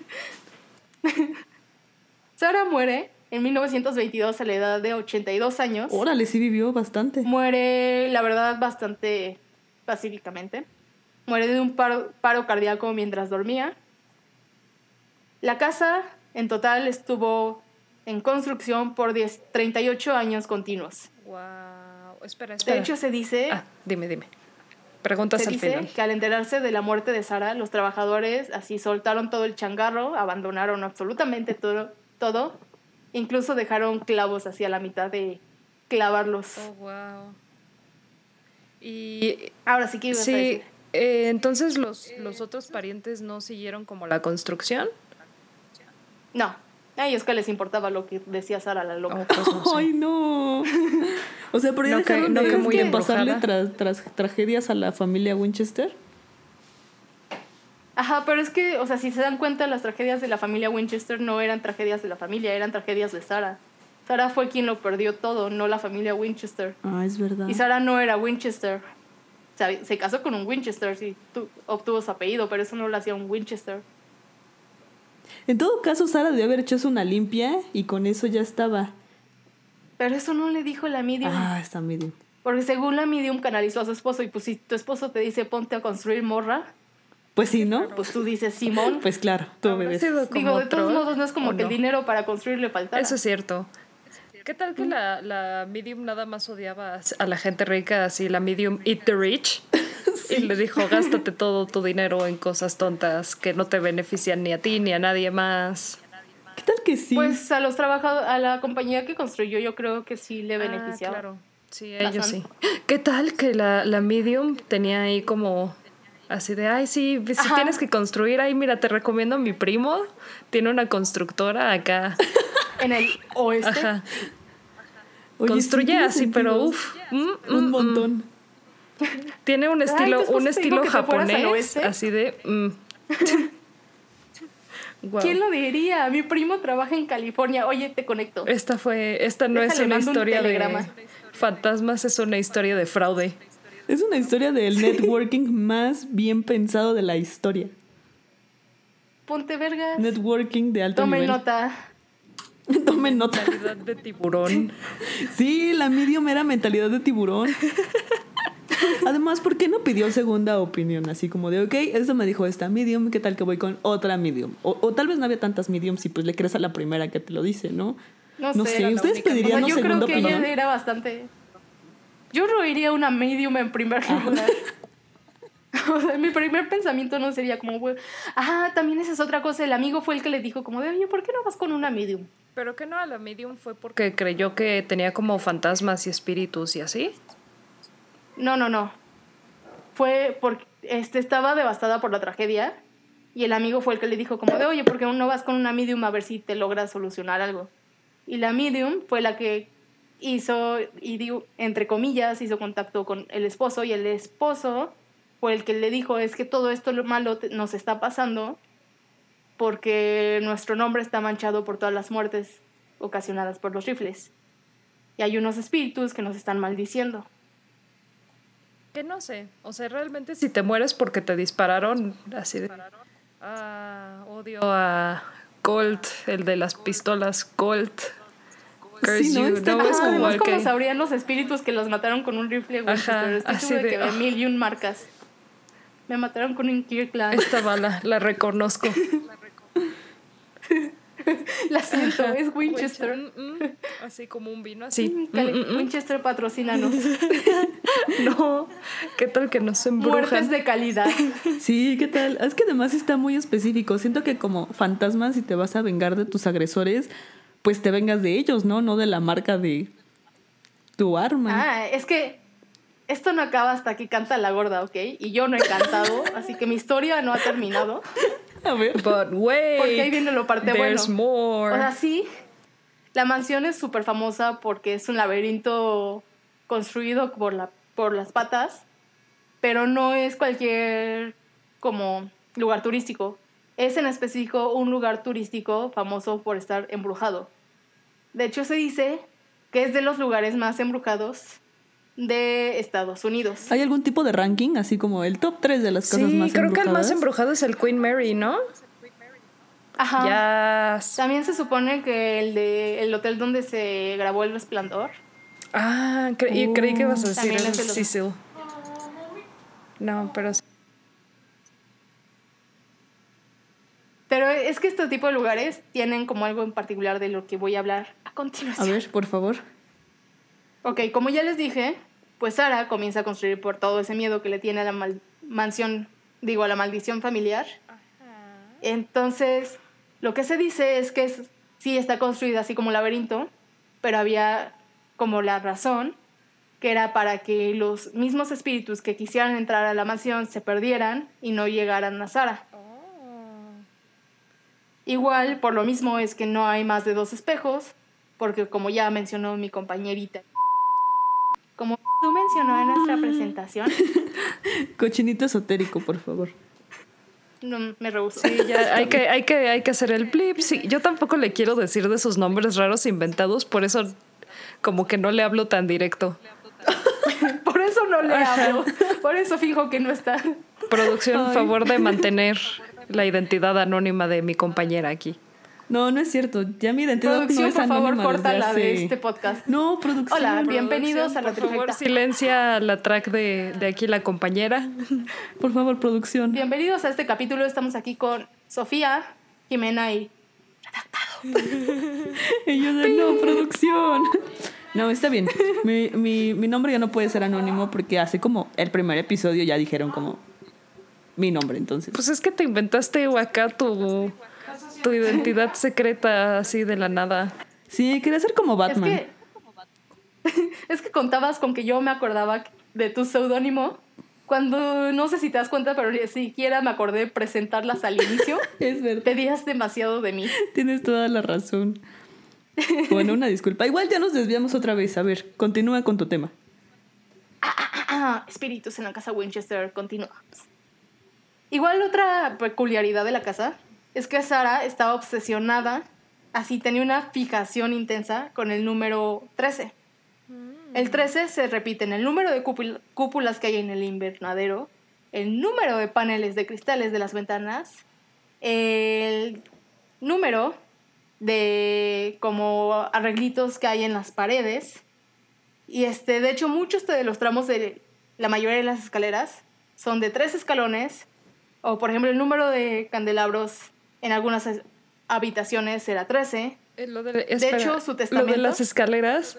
Sara muere en 1922 a la edad de 82 años. Órale, sí vivió bastante. Muere, la verdad, bastante pacíficamente. Muere de un paro, paro cardíaco mientras dormía. La casa en total estuvo en construcción por 10, 38 años continuos. Wow. Espera, espera. De hecho, se dice, ah, dime, dime. Preguntas se al dice final. que al enterarse de la muerte de Sara, los trabajadores así soltaron todo el changarro, abandonaron absolutamente todo, todo incluso dejaron clavos hacia la mitad de clavarlos. Oh, wow. Y Ahora sí que ibas a sí, decir. eh, entonces los, los otros parientes no siguieron como la construcción. No, a ellos que les importaba lo que decía Sara la loca. Oh, pues no sé. *laughs* Ay, no. *laughs* O sea, pero ya No que- dejaron no de, que muy de pasarle tras tragedias a la familia Winchester. Ajá, pero es que, o sea, si se dan cuenta, las tragedias de la familia Winchester no eran tragedias de la familia, eran tragedias de Sara. Sara fue quien lo perdió todo, no la familia Winchester. Ah, es verdad. Y Sara no era Winchester. O sea, se casó con un Winchester, sí, tu- obtuvo su apellido, pero eso no lo hacía un Winchester. En todo caso, Sara debió haber hecho eso una limpia y con eso ya estaba. Pero eso no le dijo la medium. Ah, está medio. Porque según la medium canalizó a su esposo, y pues si tu esposo te dice ponte a construir morra, Pues sí, ¿no? pues tú dices Simón. Pues claro, tú sido como Digo, de todos modos no es como ¿o que el dinero para construir le faltara. Eso es cierto. ¿Qué tal que la, la medium nada más odiaba a la gente rica, así la medium eat the rich? *laughs* Y le dijo, gástate todo tu dinero en cosas tontas que no te benefician ni a ti ni a nadie más. ¿Qué tal que sí? Pues a los trabajadores, a la compañía que construyó, yo creo que sí le beneficiaba. Ah, claro. Sí, ellos sí. ¿Qué tal que la, la medium tenía ahí como así de, ay, sí, si tienes que construir ahí, mira, te recomiendo a mi primo, tiene una constructora acá. *laughs* en el oeste. Ajá. Construye así, pero uff, mm, un mm, montón. Mm. Tiene un estilo, un estilo japonés, así de. Mm. *laughs* ¿Quién lo diría? Mi primo trabaja en California. Oye, te conecto. Esta fue, esta no es una historia de fantasmas, es una historia de fraude. Es una historia del networking más bien pensado de la historia. Ponte vergas. Networking de alto nivel. Tome nota. *laughs* Tomen nota. Mentalidad de tiburón. Sí, la medium era mentalidad de tiburón. Además, ¿por qué no pidió segunda opinión? Así como de, ok, eso me dijo esta medium, ¿qué tal que voy con otra medium? O, tal vez no había tantas mediums y pues le crees a la primera que te lo dice, ¿no? No, sé, ¿ustedes pedirían una segunda opinión? Yo creo que ella era bastante... Yo no iría una medium en primer lugar. *laughs* O sea, mi primer pensamiento no sería como, ah, también esa es otra cosa. El amigo fue el que le dijo, como de, oye, ¿por qué no vas con una medium? Pero que no a la medium fue porque creyó que tenía como fantasmas y espíritus y así. No, no, no. Fue porque este, estaba devastada por la tragedia y el amigo fue el que le dijo como de, oye, ¿por qué no vas con una medium a ver si te logras solucionar algo? Y la medium fue la que hizo, y digo, entre comillas, hizo contacto con el esposo y el esposo fue el que le dijo, es que todo esto lo malo nos está pasando porque nuestro nombre está manchado por todas las muertes ocasionadas por los rifles. Y hay unos espíritus que nos están maldiciendo. Que no sé, o sea, realmente si te mueres porque te dispararon, así de... Ah, odio a Colt, el de las pistolas, Colt. Sí, no, es como, ¿cómo sabrían los espíritus que los mataron con un rifle? Estoy así de, que ve mil y un marcas. Me mataron con un Kirkland. Esta bala, la reconozco. *laughs* La siento, es Winchester. Mm, mm. así como un vino, así. Mm, Winchester patrocínanos. *laughs* no, ¿qué tal que nos embrujan? Muertes de calidad. *laughs* Sí, ¿qué tal? Es que además está muy específico. Siento que como fantasma, si te vas a vengar de tus agresores, pues te vengas de ellos, ¿no? No de la marca de tu arma. Ah, es que esto no acaba hasta que canta la gorda, ¿ok? Y yo no he cantado, *laughs* así que mi historia no ha terminado. A ver. But wait. Porque ahí viene lo parte there's bueno. More. O sea, sí. La mansión es súper famosa porque es un laberinto construido por, la, por las patas, pero no es cualquier como lugar turístico. Es en específico un lugar turístico famoso por estar embrujado. De hecho, se dice que es de los lugares más embrujados de Estados Unidos. ¿Hay algún tipo de ranking, así como el top 3 de las casas más embrujadas? Sí, creo que el más embrujado es el Queen Mary, ¿no? Ajá. También se supone que el de el hotel donde se grabó El Resplandor. Ah, y creí que ibas a decir el Cecil. No, pero Pero es que este tipo de lugares tienen como algo en particular de lo que voy a hablar a continuación. A ver, por favor. Ok, como ya les dije, pues Sara comienza a construir por todo ese miedo que le tiene a la mansión, digo, a la maldición familiar. Entonces, lo que se dice es que sí está construida así como un laberinto, pero había como la razón que era para que los mismos espíritus que quisieran entrar a la mansión se perdieran y no llegaran a Sara. Oh. Igual, por lo mismo es que no hay más de dos espejos, porque como ya mencionó mi compañerita, mencionó en nuestra presentación. *laughs* Cochinito esotérico, por favor. No, me rehuso. Sí, ya hay que, hay, que, hay que hacer el blip. Sí, yo tampoco le quiero decir de sus nombres raros inventados, por eso como que no le hablo tan directo. *laughs* por eso no le hablo. Por eso fijo que no está. Producción, favor de mantener la identidad anónima de mi compañera aquí. No, no es cierto. Ya mi identidad producción, no es por favor, córtala de este podcast. No, producción. Hola, bienvenidos a la Por favor, silencia la track de, de aquí la compañera. *laughs* Por favor, producción. Bienvenidos a este capítulo. Estamos aquí con Sofía, Jimena y redactado. *laughs* y yo de no, producción. *laughs* No, está bien. Mi, mi, mi nombre ya no puede ser anónimo porque hace como el primer episodio ya dijeron como mi nombre, entonces. Pues es que te inventaste acá tu, tu identidad secreta así de la nada. Sí, quería ser como Batman. Es que, *laughs* es que contabas con que yo me acordaba de tu seudónimo cuando no sé si te das cuenta, pero ni siquiera me acordé de presentarlas al inicio. *laughs* es verdad. Pedías demasiado de mí. Tienes toda la razón. *laughs* Bueno, una disculpa. Igual ya nos desviamos otra vez. A ver, continúa con tu tema. Ah, ah, ah, espíritus en la casa Winchester, continúa. Igual otra peculiaridad de la casa es que Sara estaba obsesionada, así tenía una fijación intensa con el número 13. El 13 se repite en el número de cúpulas que hay en el invernadero, el número de paneles de cristales de las ventanas, el número de como arreglitos que hay en las paredes. Y este, de hecho, muchos de los tramos de la mayoría de las escaleras son de tres escalones, o por ejemplo, el número de candelabros en algunas habitaciones era 13. Eh, de, hecho, su testamento. Lo de las escaleras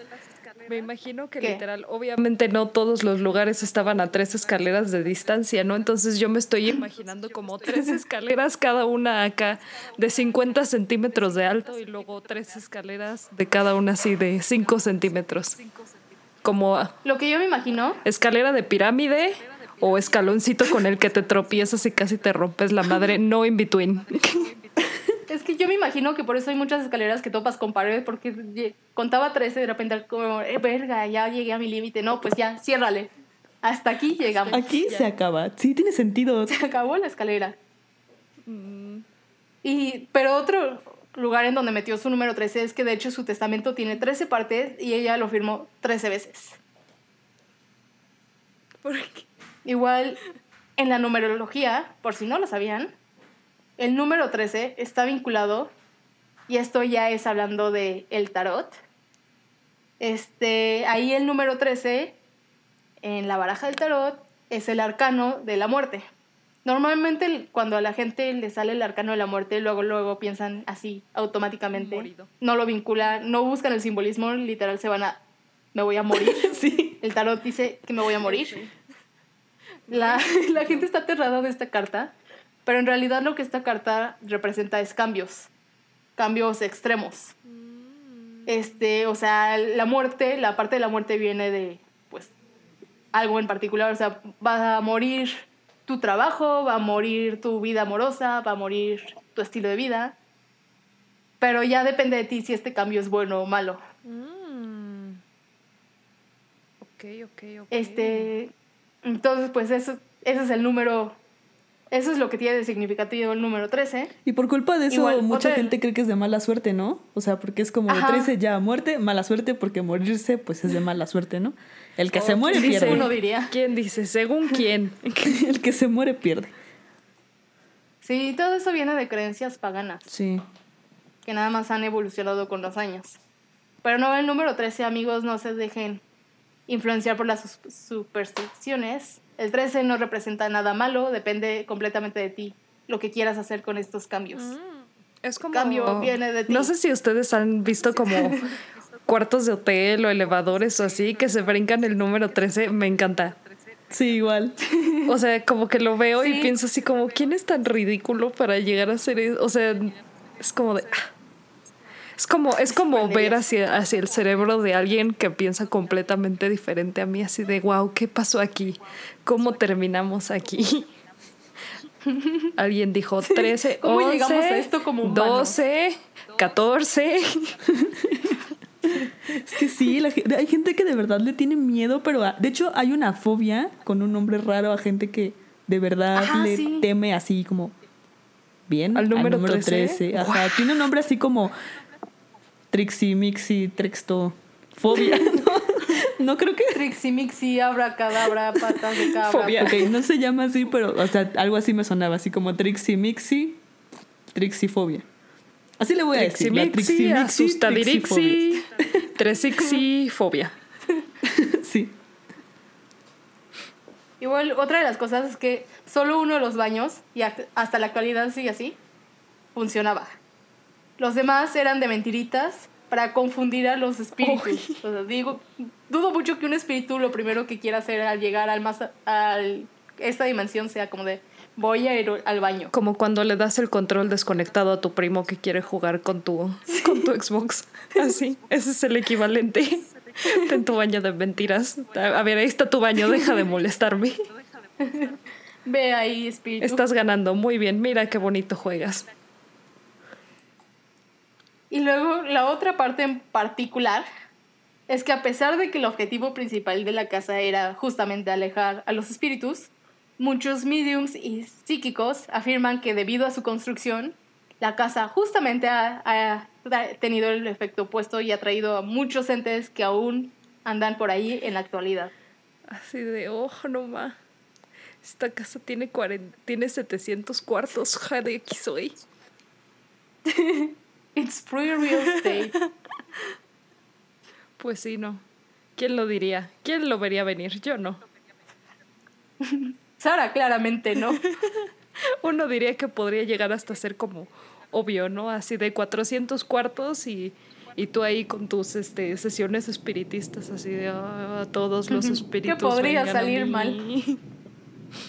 me imagino que literal, obviamente no todos los lugares estaban a tres escaleras de distancia, ¿no? Entonces yo me estoy imaginando como tres escaleras, cada una acá de 50 centímetros de alto y luego tres escaleras de cada una así de 5 centímetros. Como... Lo que yo me imagino... Escalera de pirámide o escaloncito con el que te tropiezas y casi te rompes la madre, no in between. Es que yo me imagino que por eso hay muchas escaleras que topas con pared, porque contaba 13 y de repente como, eh, verga, ya llegué a mi límite. No, pues ya, ciérrale. Hasta aquí llegamos. Aquí se acaba. Sí, tiene sentido. Se acabó la escalera. Mm. Y, pero otro lugar en donde metió su número 13 es que de hecho su testamento tiene 13 partes y ella lo firmó 13 veces. ¿Por qué? Igual en la numerología, por si no lo sabían, el número 13 está vinculado, y esto ya es hablando de el tarot. Este, ahí el número 13 en la baraja del tarot es el arcano de la muerte. Normalmente cuando a la gente le sale el arcano de la muerte, luego luego piensan así automáticamente. No lo vinculan, no buscan el simbolismo, literal se van a me voy a morir. *laughs* sí. El tarot dice que me voy a morir. La, *laughs* la gente está aterrada de esta carta pero en realidad lo que esta carta representa es cambios, cambios extremos. Mm. Este, o sea, la muerte, la parte de la muerte viene de, pues, algo en particular. O sea, va a morir tu trabajo, va a morir tu vida amorosa, va a morir tu estilo de vida. Pero ya depende de ti si este cambio es bueno o malo. Mm. Ok, ok, ok. Este, entonces, pues eso, ese es el número eso es lo que tiene de significativo el número 13. Y por culpa de eso, mucha gente cree que es de mala suerte, ¿no? O sea, porque es como 13 ya muerte, mala suerte, porque morirse, pues es de mala suerte, ¿no? El que se muere pierde. Uno diría. ¿Quién dice? ¿Según quién? *laughs* el que se muere pierde. Sí, todo eso viene de creencias paganas. Sí. Que nada más han evolucionado con los años. Pero no, el número 13, amigos, no se dejen influenciar por las supersticiones el 13 no representa nada malo, depende completamente de ti, lo que quieras hacer con estos cambios. Mm, es como... Cambio viene de ti. No sé si ustedes han visto como *laughs* cuartos de hotel o elevadores o así que se brincan el número 13, me encanta. Sí, igual. O sea, como que lo veo y pienso así como, ¿quién es tan ridículo para llegar a ser eso? O sea, es como de... Ah, es como, es como ver hacia, hacia el cerebro de alguien que piensa completamente diferente a mí, así de, wow, ¿qué pasó aquí? ¿Cómo terminamos aquí? *laughs* Alguien dijo 13, ¿Cómo 11, llegamos a esto como 12, 14. Es que sí, hay gente que de verdad le tiene miedo, pero de hecho hay una fobia con un nombre raro a gente que de verdad le teme así como bien al número, 13. Ajá, tiene un nombre así como Trixie, Mixi, Trexto, Fobia. *laughs* No, creo que. Trixie, Mixi, Abracadabra, patas de cabra. Fobia. Ok, no se llama así, pero, o sea, algo así me sonaba, así como Trixie, Mixi, Trixifobia. Así le voy a decir. La Trixie, Mixi, Trixie, Fobia. *laughs* sí. Igual, otra de las cosas es que solo uno de los baños, y hasta la actualidad sigue así, funcionaba Los demás eran de mentiritas para confundir a los espíritus. O sea, digo, dudo mucho que un espíritu lo primero que quiera hacer al llegar al más al esta dimensión sea como de voy a ir al baño. Como cuando le das el control desconectado a tu primo que quiere jugar con tu, con tu Xbox. Así, ese es el equivalente. en tu baño de mentiras. A ver, ahí está tu baño, deja de molestarme. Ve ahí, espíritu. Estás ganando, muy bien, mira qué bonito juegas. Y luego la otra parte en particular es que a pesar de que el objetivo principal de la casa era justamente alejar a los espíritus, muchos mediums y psíquicos afirman que debido a su construcción, la casa justamente ha, tenido el efecto opuesto y ha traído a muchos entes que aún andan por ahí en la actualidad. Así de, ojo, no ma. Esta casa tiene, tiene 700 cuartos, ja, de aquí soy. *laughs* It's free real estate. *laughs* Pues sí, no. ¿Quién lo diría? ¿Quién lo vería venir? Yo no. Sara, claramente no. *laughs* Uno diría que podría llegar hasta ser como obvio, ¿no? Así de 400 cuartos y, y tú ahí con tus este, sesiones espiritistas, así de ah, todos los espíritus. ¿Qué podría salir mal? *laughs*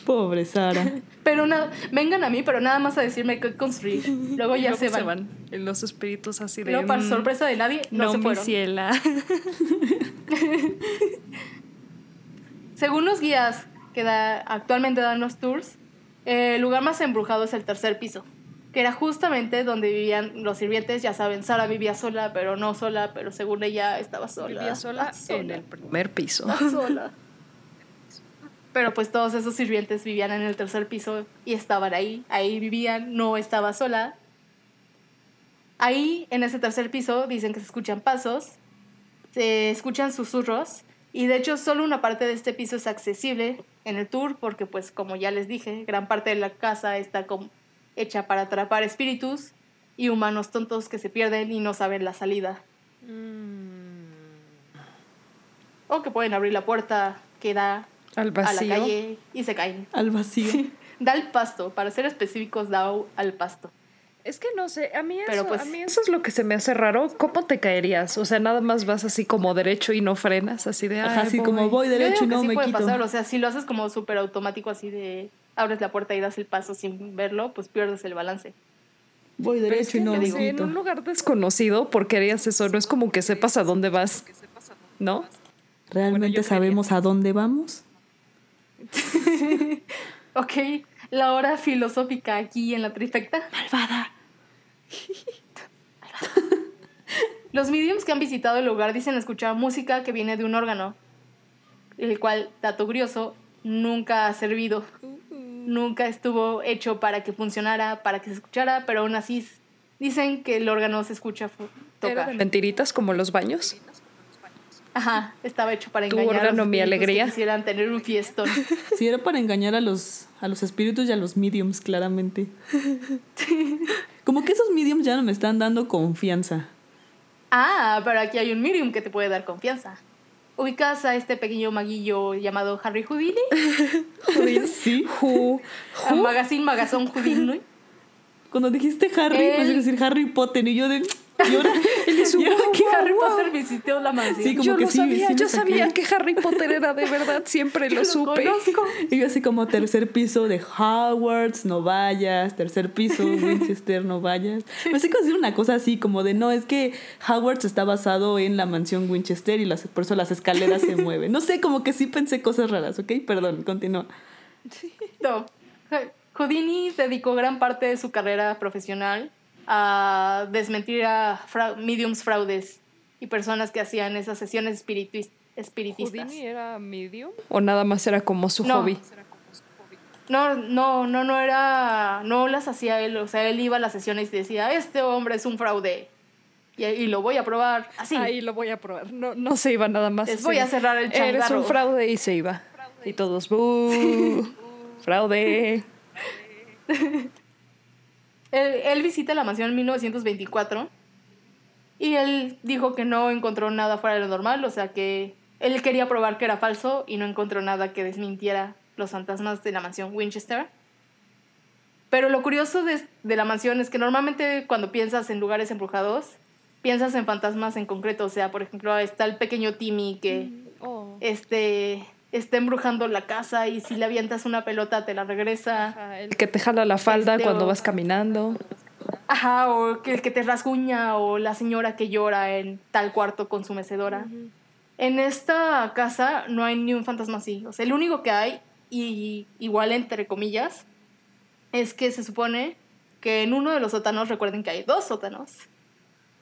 Pobre Sara. *laughs* Pero no, vengan a mí, pero nada más a decirme qué construir. Luego ya se, van. En los espíritus así de. No, para mm, sorpresa de nadie, no, se fueron. *laughs* Según los guías que da, actualmente dan los tours, el lugar más embrujado es el tercer piso, que era justamente donde vivían los sirvientes. Ya saben, Sara vivía sola, pero no sola, pero según ella estaba sola. Vivía sola, sola. en el primer piso. sola. *laughs* Pero pues todos esos sirvientes vivían en el tercer piso y estaban ahí. Ahí vivían, no estaba sola. Ahí, en ese tercer piso, dicen que se escuchan pasos, se escuchan susurros y de hecho solo una parte de este piso es accesible en el tour porque pues como ya les dije, gran parte de la casa está como hecha para atrapar espíritus y humanos tontos que se pierden y no saben la salida. Mm. O que pueden abrir la puerta que da al vacío. A la calle y se caen. Al vacío. da al pasto, para ser específicos, da al pasto. Es que no sé, a mí, eso, pues, a mí eso es lo que se me hace raro. ¿Cómo te caerías? O sea, nada más vas así como derecho y no frenas, así de... así como voy derecho y no sí me puede quito. Pasar, o sea, si lo haces como súper automático, así de abres la puerta y das el paso sin verlo, pues pierdes el balance. Voy derecho y no me quito. En un lugar desconocido, ¿por qué harías eso? No es como que sepas a dónde vas, ¿no? ¿Realmente sabemos a dónde vamos? *laughs* ok, la hora filosófica aquí en la trifecta. Malvada. *laughs* Los mediums que han visitado el lugar dicen escuchar música que viene de un órgano, el cual, dato curioso, nunca ha servido. Nunca estuvo hecho para que funcionara, para que se escuchara, pero aún así dicen que el órgano se escucha tocar. mentiritas como los baños? Ajá, estaba hecho para engañar a los mi alegría. Que quisieran tener un fiestón. *laughs* Sí, era para engañar a los, a los espíritus y a los mediums, claramente. Como que esos mediums ya no me están dando confianza. Ah, pero aquí hay un medium que te puede dar confianza. ¿Ubicas a este pequeño maguillo llamado Harry Houdini? Houdini, *laughs* sí. Who, Magazine Magazón Houdini. Cuando dijiste Harry, pues decir Harry Potter y yo de... Y ahora, *laughs* que Harry Potter visitó la mansión. Sí, como yo que lo sí, sabía, yo sabía que Harry Potter era de verdad, siempre lo, supe. Y yo así como tercer piso de Hogwarts, no vayas, tercer piso *laughs* Winchester, no vayas. Me sé decir una cosa así como de, no, es que Hogwarts está basado en la mansión Winchester y las, por eso las escaleras se *laughs* mueven. No sé, como que sí pensé cosas raras, ¿ok? Perdón, continúa. No. Houdini dedicó gran parte de su carrera profesional a desmentir a mediums fraudes y personas que hacían esas sesiones espiritistas. ¿Houdini era medium? ¿O nada más era como su hobby? No, no, no, no era, no las hacía él, o sea, él iba a las sesiones y decía, este hombre es un fraude. Y, lo voy a probar así. Ahí lo voy a probar. No, no se iba nada más. Les voy a cerrar el changarro. Eres un fraude y se iba. Y todos, *laughs* ¡Fraude! *laughs* Él, visita la mansión en 1924 y él dijo que no encontró nada fuera de lo normal, o sea que él quería probar que era falso y no encontró nada que desmintiera los fantasmas de la mansión Winchester. Pero lo curioso de, de la mansión es que normalmente cuando piensas en lugares embrujados, piensas en fantasmas en concreto. O sea, por ejemplo, está el pequeño Timmy que Oh. este, está embrujando la casa y si le avientas una pelota te la regresa. Ajá, el que te jala la falda Este, cuando o- vas caminando. Ajá, o que el que te rasguña o la señora que llora en tal cuarto con su mecedora. En esta casa no hay ni un fantasma así. O sea, el único que hay, y igual entre comillas, es que se supone que en uno de los sótanos, recuerden que hay dos sótanos,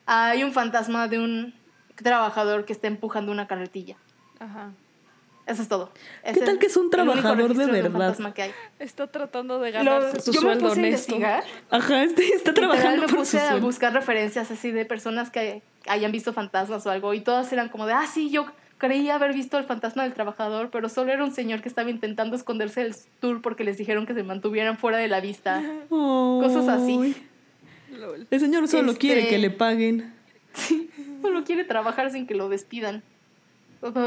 hay un fantasma de un trabajador que está empujando una carretilla. Ajá. Eso es todo. ¿Qué tal que es un trabajador de verdad? fantasma que hay. Está tratando de Lo- ganarse su yo me sueldo puse a honesto. investigar Ajá, este está Literal, trabajando me por su puse a buscar referencias así de personas que hayan visto fantasmas o algo y todas eran como de, ah, sí, yo creía haber visto el fantasma del trabajador, pero solo era un señor que estaba intentando esconderse del tour porque les dijeron que se mantuvieran fuera de la vista. Cosas así. El señor solo Este- quiere que le paguen. Solo quiere trabajar sin que lo despidan.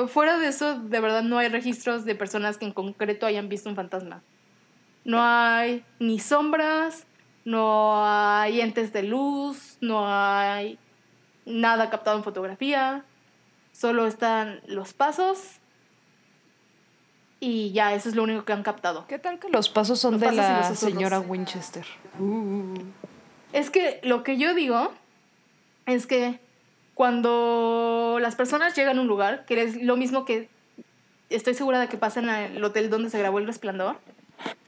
Fuera de eso, de verdad no hay registros de personas que en concreto hayan visto un fantasma. No hay ni sombras, no hay entes de luz, no hay nada captado en fotografía, solo están los pasos y ya, eso es lo único que han captado. ¿Qué tal que los pasos son Los de pasos la señora Winchester? Es que lo que yo digo es que cuando las personas llegan a un lugar, que es lo mismo que estoy segura de que pasa en el hotel donde se grabó El Resplandor,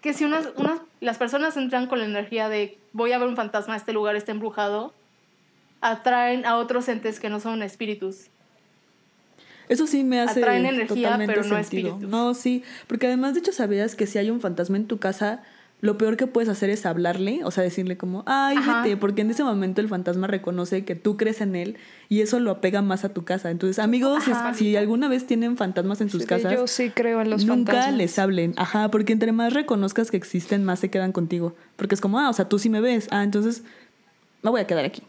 que si unas, unas, las personas entran con la energía de voy a ver un fantasma, este lugar está embrujado, atraen a otros entes que no son espíritus. Eso sí me hace Atraen energía, totalmente pero no sentido. espíritus. No, sí, porque además de hecho sabías que si hay un fantasma en tu casa, lo peor que puedes hacer es hablarle, o sea, decirle como, ay, Ajá. vete, porque en ese momento el fantasma reconoce que tú crees en él y eso lo apega más a tu casa. Entonces, amigos, Ajá. si alguna vez tienen fantasmas en sus Sí, casas, Yo sí creo en los nunca fantasmas. les hablen. Ajá, porque entre más reconozcas que existen, más se quedan contigo. Porque es como, ah, o sea, tú sí me ves. Ah, entonces me voy a quedar aquí.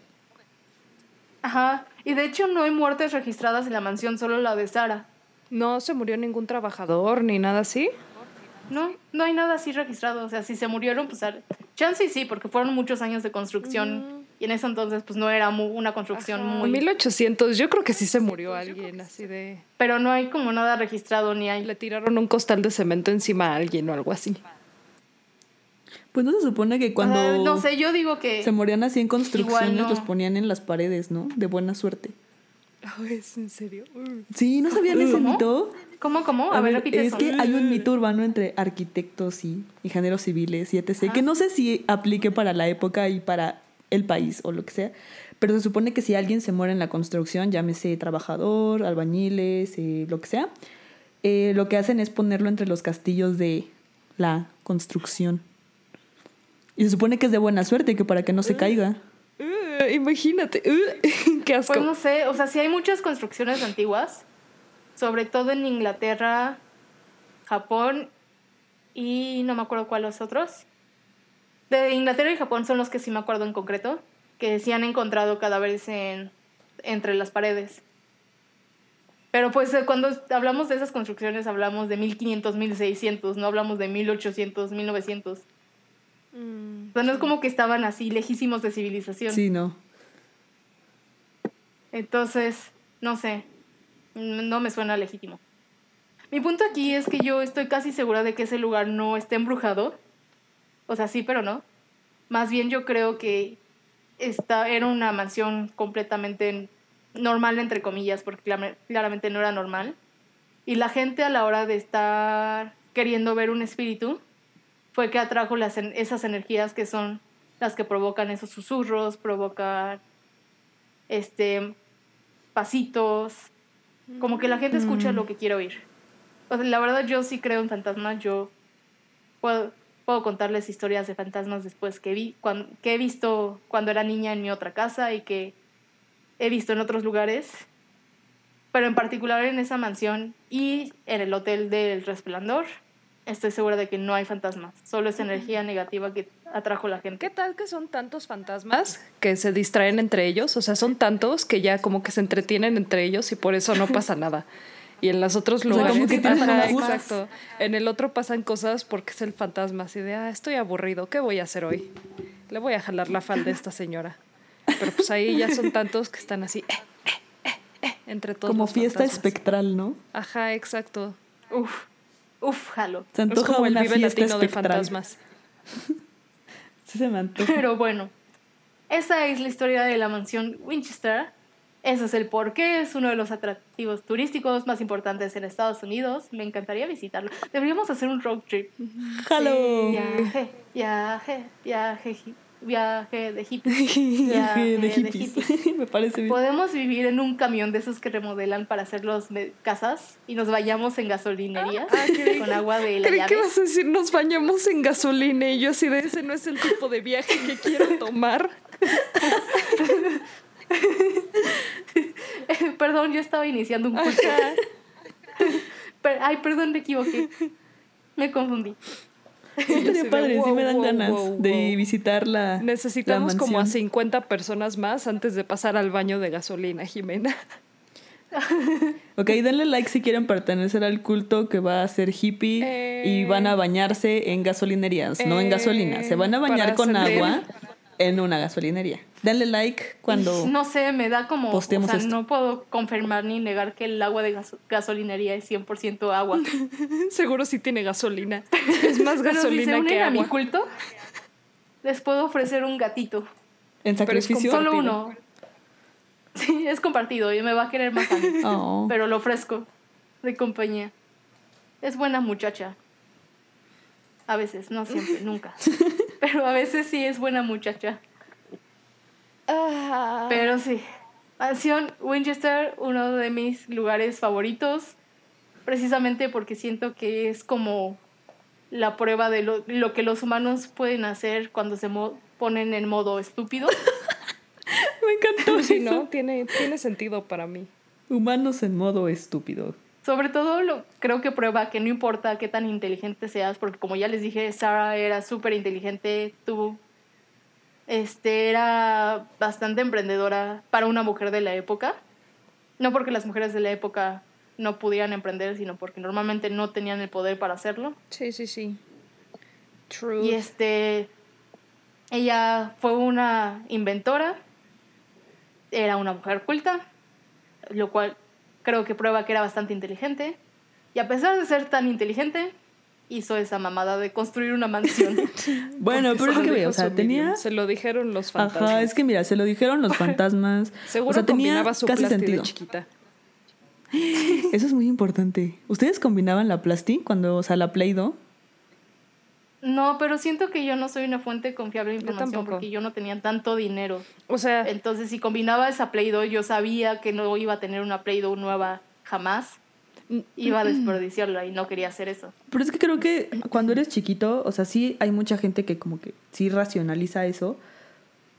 Ajá. Y de hecho no hay muertes registradas en la mansión, solo la de Sara. No se murió ningún trabajador ni nada así. No, no hay nada así registrado. O sea, si se murieron, pues chance y sí, porque fueron muchos años de construcción. Y en ese entonces, pues no era una construcción En muy. 1800, yo creo que sí se murió alguien así de... Pero no hay como nada registrado ni hay. Le tiraron un costal de cemento encima a alguien o algo así. Pues no se supone que cuando Ah, no sé, yo digo que. se morían así en construcciones, no. los ponían en las paredes, ¿no? De buena suerte. *laughs* ¿Es en serio? Sí, ¿no sabían ese ¿Cómo? mito? ¿Cómo, cómo? A, ver, repite es eso. que hay un mito urbano entre arquitectos y ingenieros civiles y etc. Que no sé si aplique para la época y para el país o lo que sea, pero se supone que si alguien se muere en la construcción, llámese trabajador, albañiles, eh, lo que sea, eh, lo que hacen es ponerlo entre los castillos de la construcción. Y se supone que es de buena suerte, que para que no se caiga. Uh, imagínate. uh, *laughs* qué asco. Pues no sé, o sea, sí hay muchas construcciones antiguas, sobre todo en Inglaterra, Japón y no me acuerdo cuáles otros. De Inglaterra y Japón son los que sí me acuerdo en concreto, que sí han encontrado cadáveres en, entre las paredes. Pero pues cuando hablamos de esas construcciones hablamos de 1500, 1600, no hablamos de 1800, 1900. Mm, O sea, no es como que estaban así lejísimos de civilización. Sí, no. Entonces, no sé, no me suena legítimo. Mi punto aquí es que yo estoy casi segura de que ese lugar no está embrujado. O sea, sí, pero no. Más bien yo creo que esta era una mansión completamente normal, entre comillas, porque claramente no era normal. Y la gente a la hora de estar queriendo ver un espíritu fue que atrajo las, esas energías que son las que provocan esos susurros, provocan este pasitos, como que la gente escucha lo que quiere oír. O sea, la verdad yo sí creo en fantasmas, yo puedo, puedo contarles historias de fantasmas después que vi, cuan- que he visto cuando era niña en mi otra casa y que he visto en otros lugares, pero en particular en esa mansión y en el hotel del Resplandor, estoy segura de que no hay fantasmas, solo es energía negativa que atrajo la gente. ¿Qué tal que son tantos fantasmas que se distraen entre ellos? O sea, son tantos que ya como que se entretienen entre ellos y por eso no pasa *laughs* nada. Y en los otros sea, como lugares, que tienen ajá, un exacto. En el otro pasan cosas porque es el fantasma, así de, ah, estoy aburrido, ¿qué voy a hacer hoy? Le voy a jalar la falda a esta señora. Pero pues ahí ya son tantos que están así, eh, eh, eh, eh, entre todos. Como los fiesta fantasmas. espectral, ¿no? Ajá, exacto. Uf, uf, jalo. Se Es antoja como el una vive fiesta latino de fantasmas. *laughs* Sí se me antoja. Pero bueno, esa es la historia de la mansión Winchester. Ese es el por qué es uno de los atractivos turísticos más importantes en Estados Unidos. Me encantaría visitarlo. Deberíamos hacer un road trip. ¡Halo! Viaje, viaje, viaje, hi- *laughs* viaje de hippies. Viaje de de hippies. *laughs* me parece bien. Podemos vivir en un camión de esos que remodelan para hacer los casas y nos vayamos en gasolinerías Ah, con agua de la Creí que llave. vas a decir nos bañamos en gasolina y yo así de ese no es el tipo de viaje que quiero tomar. *laughs* Perdón, yo estaba iniciando un culto. Ay, perdón, me equivoqué. Me confundí. Sí, *laughs* estaría padre, sí me dan wow, ganas wow, de wow. visitar la. Necesitamos la como a mansión. 50 personas más antes de pasar al baño de gasolina, Jimena. *laughs* Ok, denle like si quieren pertenecer al culto que va a ser hippie y Eh. van a bañarse en gasolinerías, no en Eh, gasolina. Se van a bañar para con agua en una gasolinería. Denle like cuando. No sé, me da como. Posteemos o sea, esto. no puedo confirmar ni negar que el agua de gaso- gasolinería es 100% agua. *laughs* Seguro sí tiene gasolina. *laughs* Es más Pero si se gasolina unen que a mi agua. culto, les puedo ofrecer un gatito. En Pero es sacrificio. Solo uno. Sí, es compartido y me va a querer más a mí. *laughs* Oh. Pero lo ofrezco de compañía. Es buena muchacha. A veces, no siempre, nunca. *laughs* Pero a veces sí es buena muchacha. Ah. Pero sí. Mansión Winchester, uno de mis lugares favoritos. Precisamente porque siento que es como la prueba de lo, lo que los humanos pueden hacer cuando se mo- ponen en modo estúpido. *laughs* Me encantó *laughs* Sí, eso. ¿no? Tiene, tiene sentido para mí. Humanos en modo estúpido. Sobre todo lo, creo que prueba que no importa qué tan inteligente seas, porque como ya les dije, Sarah era súper inteligente, tuvo, este, era bastante emprendedora para una mujer de la época. No porque las mujeres de la época no pudieran emprender, sino porque normalmente no tenían el poder para hacerlo. Sí, sí, sí. True. Y este, ella fue una inventora, era una mujer culta, lo cual creo que prueba que era bastante inteligente. Y a pesar de ser tan inteligente, hizo esa mamada de construir una mansión. *laughs* Bueno, Porque pero es que o sea, tenía. Se lo dijeron los fantasmas. Ajá, es que mira, se lo dijeron los fantasmas. *laughs* Seguro o sea, tenía su casi sentido. de chiquita. *gasps* Eso es muy importante. ¿Ustedes combinaban la plasti cuando, o sea, la Play-Doh? No, pero siento que yo no soy una fuente confiable de información porque yo no tenía tanto dinero. O sea, Entonces, si combinaba esa Play-Doh, yo sabía que no iba a tener una Play-Doh nueva jamás. Iba a desperdiciarla y no quería hacer eso. Pero es que creo que cuando eres chiquito, o sea, sí hay mucha gente que como que sí racionaliza eso,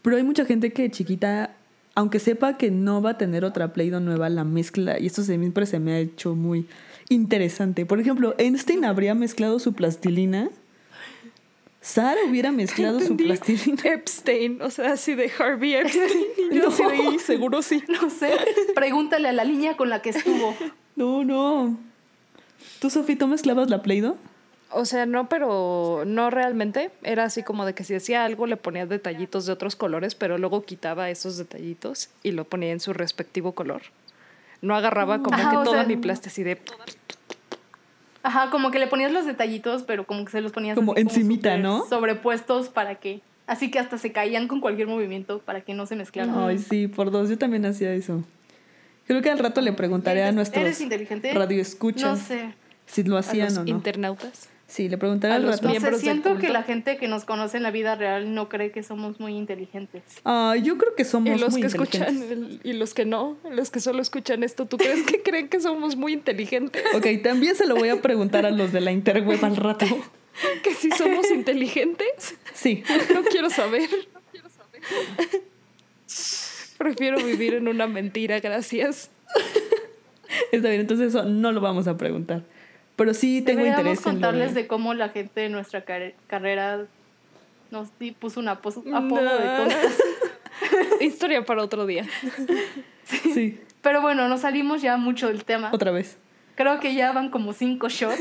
pero hay mucha gente que chiquita, aunque sepa que no va a tener otra Play-Doh nueva, la mezcla, y esto siempre se me ha hecho muy interesante. Por ejemplo, Einstein habría mezclado su plastilina, Sara hubiera mezclado su plastilina. Epstein, o sea, así de Harvey *laughs* Epstein. Y yo así de, "Y seguro sí. No sé, pregúntale a la línea con la que estuvo. *laughs* No, no. ¿Tú, Sofía, tú mezclabas la Play-Doh? O sea, no, pero no realmente. Era así como de que si hacía algo le ponía detallitos de otros colores, pero luego quitaba esos detallitos y lo ponía en su respectivo color. No agarraba como Ajá, que toda sea, mi así de... Ajá, como que le ponías los detallitos, pero como que se los ponías Como así encimita, ¿no? Sobrepuestos para que. Así que hasta se caían con cualquier movimiento para que no se mezclaran. Ay, sí, por dos. Yo también hacía eso. Creo que al rato le preguntaré a ¿Eres- nuestros ¿Eres inteligente? radioescuchas No sé. si lo A hacían los o no. internautas. Sí, le preguntaré a al rato. No sé, siento que la gente que nos conoce en la vida real no cree que somos muy inteligentes. Ay, yo creo que somos Y los muy que escuchan inteligentes. el- y los que no, los que solo escuchan esto, ¿tú crees que *laughs* creen que somos muy inteligentes? Ok, también se lo voy a preguntar a los de la interweb al rato. *laughs* ¿Que sí somos inteligentes? Sí. No quiero saber. Prefiero vivir en una mentira, gracias. Está bien, entonces eso no lo vamos a preguntar. Pero sí tengo Deberíamos interés en lo contarles de- de cómo la gente de nuestra car- carrera nos puso un apo- apodo de No. tontas. *laughs* Historia para otro día. Sí, Pero bueno, nos salimos ya mucho del tema. otra vez. Creo que ya van como cinco shots.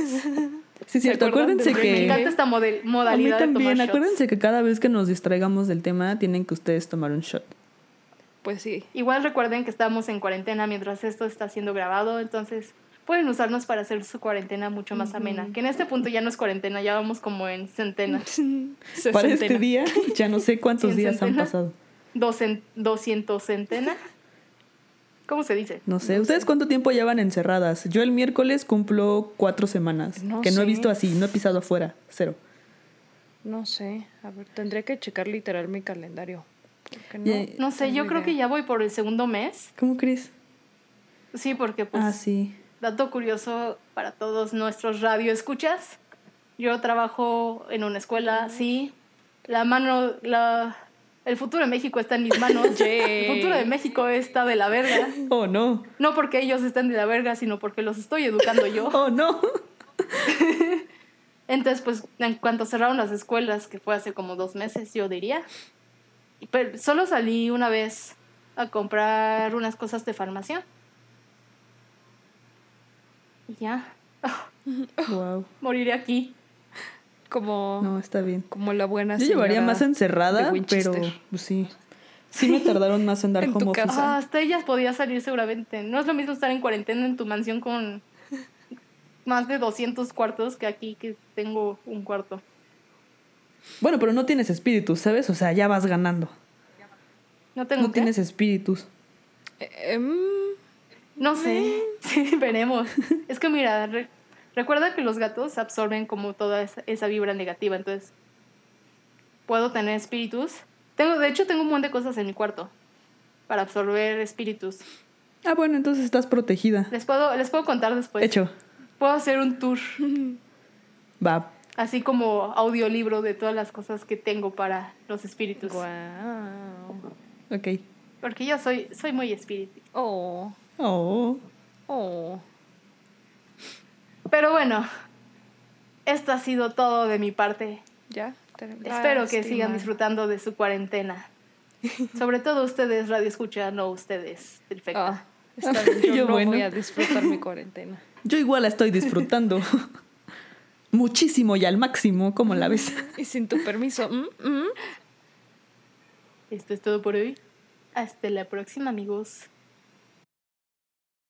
Sí, cierto. ¿Se acuerdan Acuérdense del Me que. encanta esta model- A mí modalidad de también. tomar shots. Acuérdense que cada vez que nos distraigamos del tema, tienen que ustedes tomar un shot. Pues sí. Igual recuerden que estamos en cuarentena mientras esto está siendo grabado, entonces pueden usarnos para hacer su cuarentena mucho más amena. Que en este punto ya no es cuarentena, ya vamos como en centenas. *laughs* Para este día, ya no sé cuántos días han centena. pasado. Docen, doscientos centena. ¿Cómo se dice? No sé. ¿Ustedes cuánto tiempo llevan encerradas? Yo el miércoles cumplo cuatro semanas. No que no he visto así, no he pisado afuera. Cero. No sé. A ver, tendría que checar literal mi calendario. Porque no, Ya- No sé, yo creo que ya voy por el segundo mes. ¿Cómo crees? Sí, porque pues ah, sí. Dato curioso para todos nuestros radioescuchas. Yo trabajo en una escuela, sí. La mano, la, el futuro de México está en mis manos. *laughs* El futuro de México está de la verga. Oh, no. No porque ellos estén de la verga, sino porque los estoy educando yo. *laughs* Oh, no. *laughs* Entonces, pues, en cuanto cerraron las escuelas, que fue hace como dos meses, yo diría. Pero solo salí una vez a comprar unas cosas de farmacia. Y ya. *laughs* Wow. Moriré aquí. Como, No, está bien. como la buena Yo llevaría más encerrada, pero pues sí. Sí me tardaron más en dar En tu home office. Ah, hasta ellas podía salir seguramente. No es lo mismo estar en cuarentena en tu mansión con más de 200 cuartos que aquí que tengo un cuarto. Bueno, pero no tienes espíritus, ¿sabes? O sea, ya vas ganando. No tengo No qué? tienes espíritus. Eh, em, No sé. *laughs* Sí, veremos. Es que mira, re- recuerda que los gatos absorben como toda esa, esa vibra negativa, entonces puedo tener espíritus. Tengo, de hecho, tengo un montón de cosas en mi cuarto para absorber espíritus. Ah, bueno, entonces estás protegida. Les puedo, les puedo contar después. Hecho. Puedo hacer un tour, Va. así como audiolibro de todas las cosas que tengo para los espíritus. guau. Ok. Porque yo soy, soy muy espíritu. Oh, Oh. oh. Pero bueno, esto ha sido todo de mi parte. Ya. te- Espero que sigan disfrutando de su cuarentena. Sobre todo ustedes, Radio Escucha, no ustedes, perfecto. Ah, *laughs* está bien, yo, Yo no bueno. voy a disfrutar mi cuarentena. Yo igual la estoy disfrutando. *laughs* Muchísimo y al máximo, como la ves. Y sin tu permiso. mm, mm. Esto es todo por hoy. Hasta la próxima, amigos.